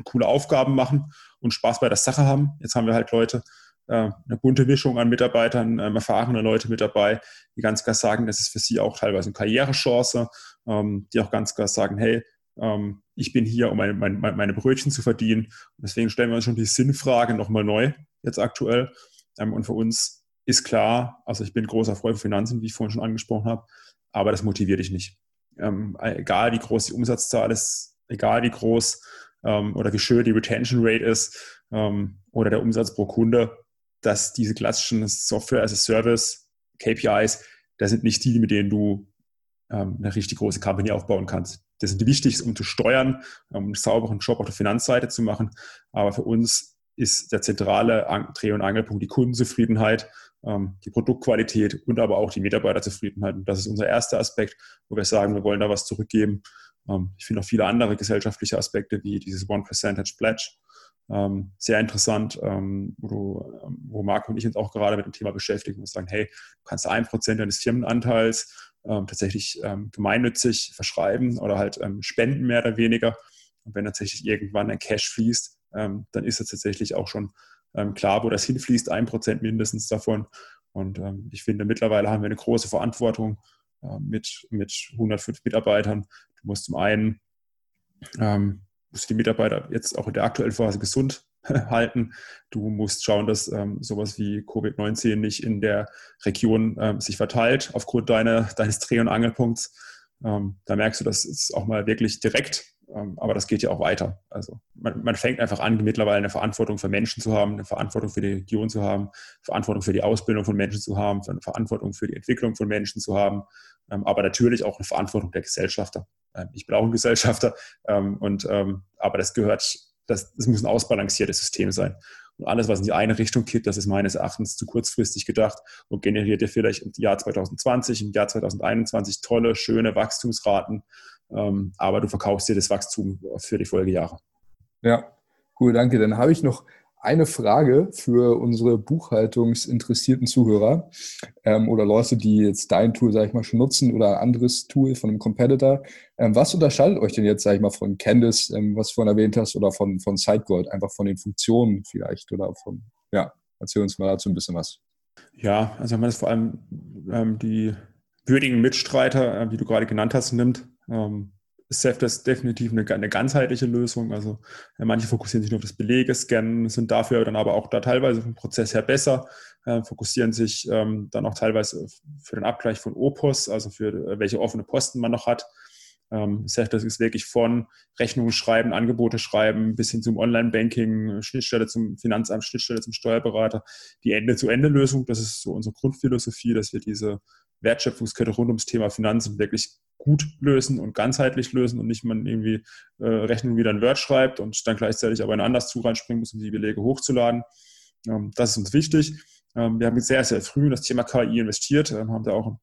coole Aufgaben machen und Spaß bei der Sache haben. Jetzt haben wir halt Leute, äh, eine bunte Mischung an Mitarbeitern, äh, erfahrene Leute mit dabei, die ganz klar sagen, das ist für sie auch teilweise eine Karrierechance, ähm, die auch ganz klar sagen, hey, ähm, ich bin hier, um meine, meine, meine, Brötchen zu verdienen. Und deswegen stellen wir uns schon die Sinnfrage nochmal neu, jetzt aktuell. Ähm, und für uns ist klar, also ich bin großer Freund von Finanzen, wie ich vorhin schon angesprochen habe, aber das motiviert dich nicht. Ähm, egal wie groß die Umsatzzahl ist, egal wie groß ähm, oder wie schön die Retention Rate ist ähm, oder der Umsatz pro Kunde, dass diese klassischen Software as a Service KPIs, das sind nicht die, mit denen du ähm, eine richtig große Company aufbauen kannst. Das sind die wichtigsten, um zu steuern, um einen sauberen Job auf der Finanzseite zu machen. Aber für uns ist der zentrale Dreh- und Angelpunkt die Kundenzufriedenheit, ähm, die Produktqualität und aber auch die Mitarbeiterzufriedenheit. Und das ist unser erster Aspekt, wo wir sagen, wir wollen da was zurückgeben. Ähm, ich finde auch viele andere gesellschaftliche Aspekte wie dieses One Percentage Pledge sehr interessant, wo, du, wo Marco und ich uns auch gerade mit dem Thema beschäftigen und sagen, hey, du kannst ein Prozent deines Firmenanteils ähm, tatsächlich ähm, gemeinnützig verschreiben oder halt ähm, spenden mehr oder weniger. Und wenn tatsächlich irgendwann ein Cash fließt, ähm, dann ist es tatsächlich auch schon ähm, klar, wo das hinfließt, ein Prozent mindestens davon. Und ähm, ich finde, mittlerweile haben wir eine große Verantwortung äh, mit, mit 105 Mitarbeitern. Du musst zum einen musst die Mitarbeiter jetzt auch in der aktuellen Phase gesund halten. Du musst schauen, dass ähm, sowas wie Covid-19 nicht in der Region ähm, sich verteilt aufgrund deiner, deines Dreh- und Angelpunkts. Ähm, da merkst du, das ist auch mal wirklich direkt, ähm, aber das geht ja auch weiter. Also man, man, fängt einfach an, mittlerweile eine Verantwortung für Menschen zu haben, eine Verantwortung für die Region zu haben, Verantwortung für die Ausbildung von Menschen zu haben, eine Verantwortung für die Entwicklung von Menschen zu haben, ähm, aber natürlich auch eine Verantwortung der Gesellschafter. Ähm, ich bin auch ein Gesellschafter, und, aber das gehört das, das muss ein ausbalanciertes System sein. Und alles, was in die eine Richtung kippt, das ist meines Erachtens zu kurzfristig gedacht und generiert dir vielleicht im Jahr 2020, im Jahr 2021 tolle, schöne Wachstumsraten, ähm, aber du verkaufst dir das Wachstum für die Folgejahre. Ja, cool, danke. Dann habe ich noch eine Frage für unsere buchhaltungsinteressierten Zuhörer ähm, oder Leute, die jetzt dein Tool, sag ich mal, schon nutzen oder ein anderes Tool von einem Competitor. Ähm, was unterscheidet euch denn jetzt, sag ich mal, von Candice, ähm, was du vorhin erwähnt hast, oder von, von SiteGold, einfach von den Funktionen vielleicht oder von, ja, erzähl uns mal dazu ein bisschen was. Ja, also wenn man das vor allem ähm, die würdigen Mitstreiter, äh, wie du gerade genannt hast, nimmt, ähm, Ist definitiv eine, eine, ganzheitliche Lösung. Also äh, manche fokussieren sich nur auf das Belege scannen, sind dafür dann aber auch da teilweise vom Prozess her besser, äh, fokussieren sich ähm, dann auch teilweise für den Abgleich von Opus, also für äh, welche offene Posten man noch hat. Ähm, Ceph ist wirklich von Rechnungen schreiben, Angebote schreiben, bis hin zum Online-Banking, Schnittstelle zum Finanzamt, Schnittstelle zum Steuerberater, die Ende-zu-Ende-Lösung. Das ist so unsere Grundphilosophie, dass wir diese Wertschöpfungskette rund ums Thema Finanzen wirklich gut lösen und ganzheitlich lösen und nicht man irgendwie äh, Rechnung wieder ein Word schreibt und dann gleichzeitig aber in anderes Tool reinspringen muss, um die Belege hochzuladen. Ähm, das ist uns wichtig. Ähm, wir haben sehr, sehr früh in das Thema KI investiert, ähm, haben da auch ein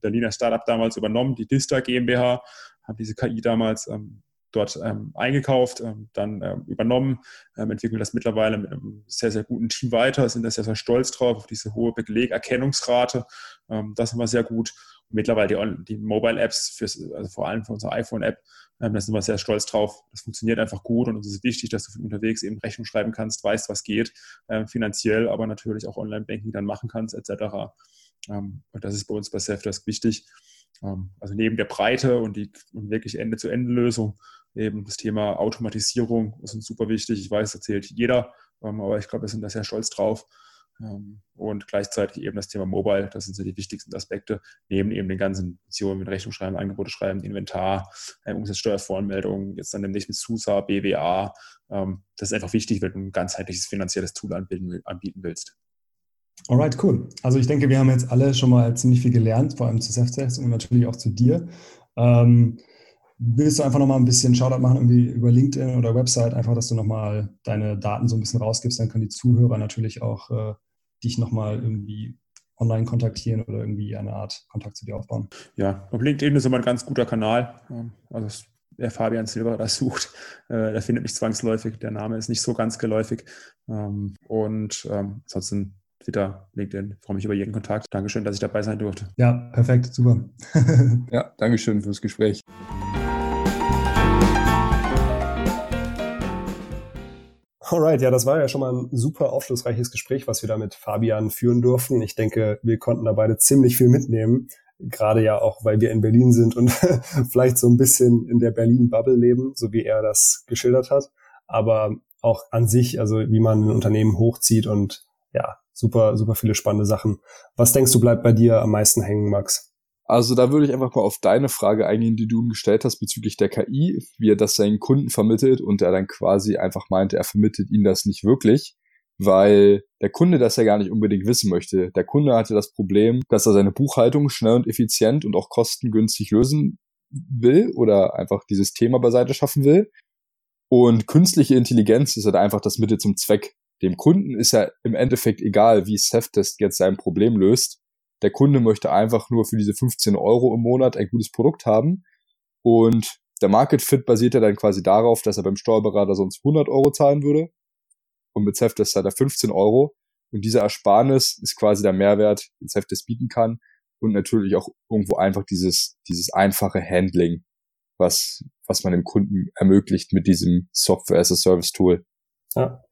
Berliner Startup damals übernommen, die Dista GmbH, haben diese KI damals ähm, dort ähm, eingekauft, ähm, dann ähm, übernommen, ähm, entwickeln das mittlerweile mit einem sehr, sehr guten Team weiter, sind da sehr, sehr stolz drauf, auf diese hohe Belegerkennungsrate. Ähm, das haben wir sehr gut. Und mittlerweile die, die Mobile-Apps, also vor allem für unsere iPhone-App, ähm, da sind wir sehr stolz drauf. Das funktioniert einfach gut und es ist wichtig, dass du unterwegs eben Rechnung schreiben kannst, weißt, was geht, ähm, finanziell, aber natürlich auch Online-Banking dann machen kannst, etc. Ähm, und das ist bei uns bei Safdesk wichtig. Ähm, also neben der Breite und die wirklich Ende-zu-Ende-Lösung eben das Thema Automatisierung ist uns super wichtig. Ich weiß, das erzählt jeder, ähm, aber ich glaube, wir sind da sehr stolz drauf. Ähm, und gleichzeitig eben das Thema Mobile, das sind so die wichtigsten Aspekte, neben eben den ganzen Missionen mit Rechnung schreiben, Angebote schreiben, Inventar, Umsatzsteuervoranmeldung, jetzt dann demnächst mit SUSA, BWA. Das ist einfach wichtig, wenn du ein ganzheitliches finanzielles Tool anbieten willst. Alright, cool. Also ich denke, wir haben jetzt alle schon mal ziemlich viel gelernt, vor allem zu Self-Test und natürlich auch zu dir. Ähm, willst du einfach nochmal ein bisschen Shoutout machen, irgendwie über LinkedIn oder Website, einfach, dass du nochmal deine Daten so ein bisschen rausgibst, dann können die Zuhörer natürlich auch äh, dich nochmal irgendwie online kontaktieren oder irgendwie eine Art Kontakt zu dir aufbauen. Ja, auf LinkedIn ist immer ein ganz guter Kanal. Ähm, also wer Fabian Silber das sucht, äh, der findet mich zwangsläufig. Der Name ist nicht so ganz geläufig. Ähm, und ähm, ansonsten Twitter, LinkedIn. Ich freue mich über jeden Kontakt. Dankeschön, dass ich dabei sein durfte. Ja, perfekt, super. ja, Dankeschön fürs Gespräch. Alright, ja, das war ja schon mal ein super aufschlussreiches Gespräch, was wir da mit Fabian führen durften. Ich denke, wir konnten da beide ziemlich viel mitnehmen. Gerade ja auch, weil wir in Berlin sind und vielleicht so ein bisschen in der Berlin-Bubble leben, so wie er das geschildert hat. Aber auch an sich, also wie man ein Unternehmen hochzieht und ja, super, super viele spannende Sachen. Was denkst du bleibt bei dir am meisten hängen, Max? Also da würde ich einfach mal auf deine Frage eingehen, die du gestellt hast bezüglich der KI, wie er das seinen Kunden vermittelt und er dann quasi einfach meinte, er vermittelt ihnen das nicht wirklich, weil der Kunde das ja gar nicht unbedingt wissen möchte. Der Kunde hatte das Problem, dass er seine Buchhaltung schnell und effizient und auch kostengünstig lösen will oder einfach dieses Thema beiseite schaffen will. Und künstliche Intelligenz ist halt einfach das Mittel zum Zweck. Dem Kunden ist ja im Endeffekt egal, wie Seftest jetzt sein Problem löst. Der Kunde möchte einfach nur für diese 15 Euro im Monat ein gutes Produkt haben. Und der Market Fit basiert ja dann quasi darauf, dass er beim Steuerberater sonst 100 Euro zahlen würde. Und mit Seftest hat er 15 Euro. Und dieser Ersparnis ist quasi der Mehrwert, den Seftest bieten kann. Und natürlich auch irgendwo einfach dieses, dieses einfache Handling, was, was man dem Kunden ermöglicht mit diesem Software as a Service Tool. Ja.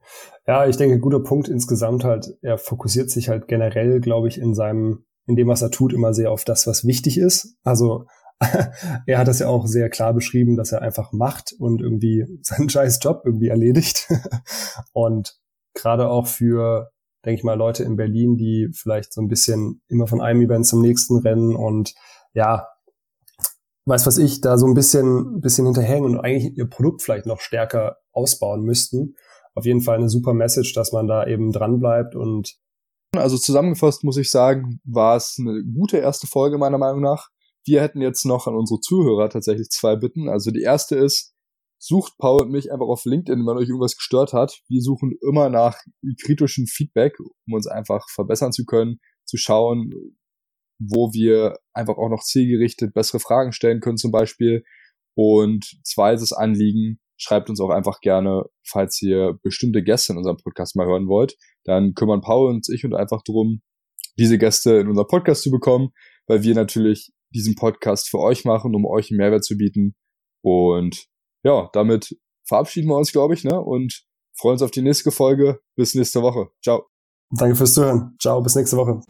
Ja, ich denke, guter Punkt insgesamt halt, er fokussiert sich halt generell, glaube ich, in seinem, in dem, was er tut, immer sehr auf das, was wichtig ist. Also er hat das ja auch sehr klar beschrieben, dass er einfach macht und irgendwie seinen scheiß Job irgendwie erledigt. und gerade auch für, denke ich mal, Leute in Berlin, die vielleicht so ein bisschen immer von einem Event zum nächsten rennen und ja, weiß was ich, da so ein bisschen, bisschen hinterhängen und eigentlich ihr Produkt vielleicht noch stärker ausbauen müssten auf jeden Fall eine super Message, dass man da eben dran bleibt und also zusammengefasst muss ich sagen, war es eine gute erste Folge meiner Meinung nach. Wir hätten jetzt noch an unsere Zuhörer tatsächlich zwei Bitten. Also die erste ist, sucht Paul und mich einfach auf LinkedIn, wenn euch irgendwas gestört hat. Wir suchen immer nach kritischem Feedback, um uns einfach verbessern zu können, zu schauen, wo wir einfach auch noch zielgerichtet bessere Fragen stellen können zum Beispiel. Und zweites Anliegen, schreibt uns auch einfach gerne, falls ihr bestimmte Gäste in unserem Podcast mal hören wollt. Dann kümmern Paul und ich und einfach drum, diese Gäste in unser Podcast zu bekommen, weil wir natürlich diesen Podcast für euch machen, um euch einen Mehrwert zu bieten. Und ja, damit verabschieden wir uns, glaube ich, ne? Und freuen uns auf die nächste Folge. Bis nächste Woche. Ciao. Danke fürs Zuhören. Ciao, bis nächste Woche.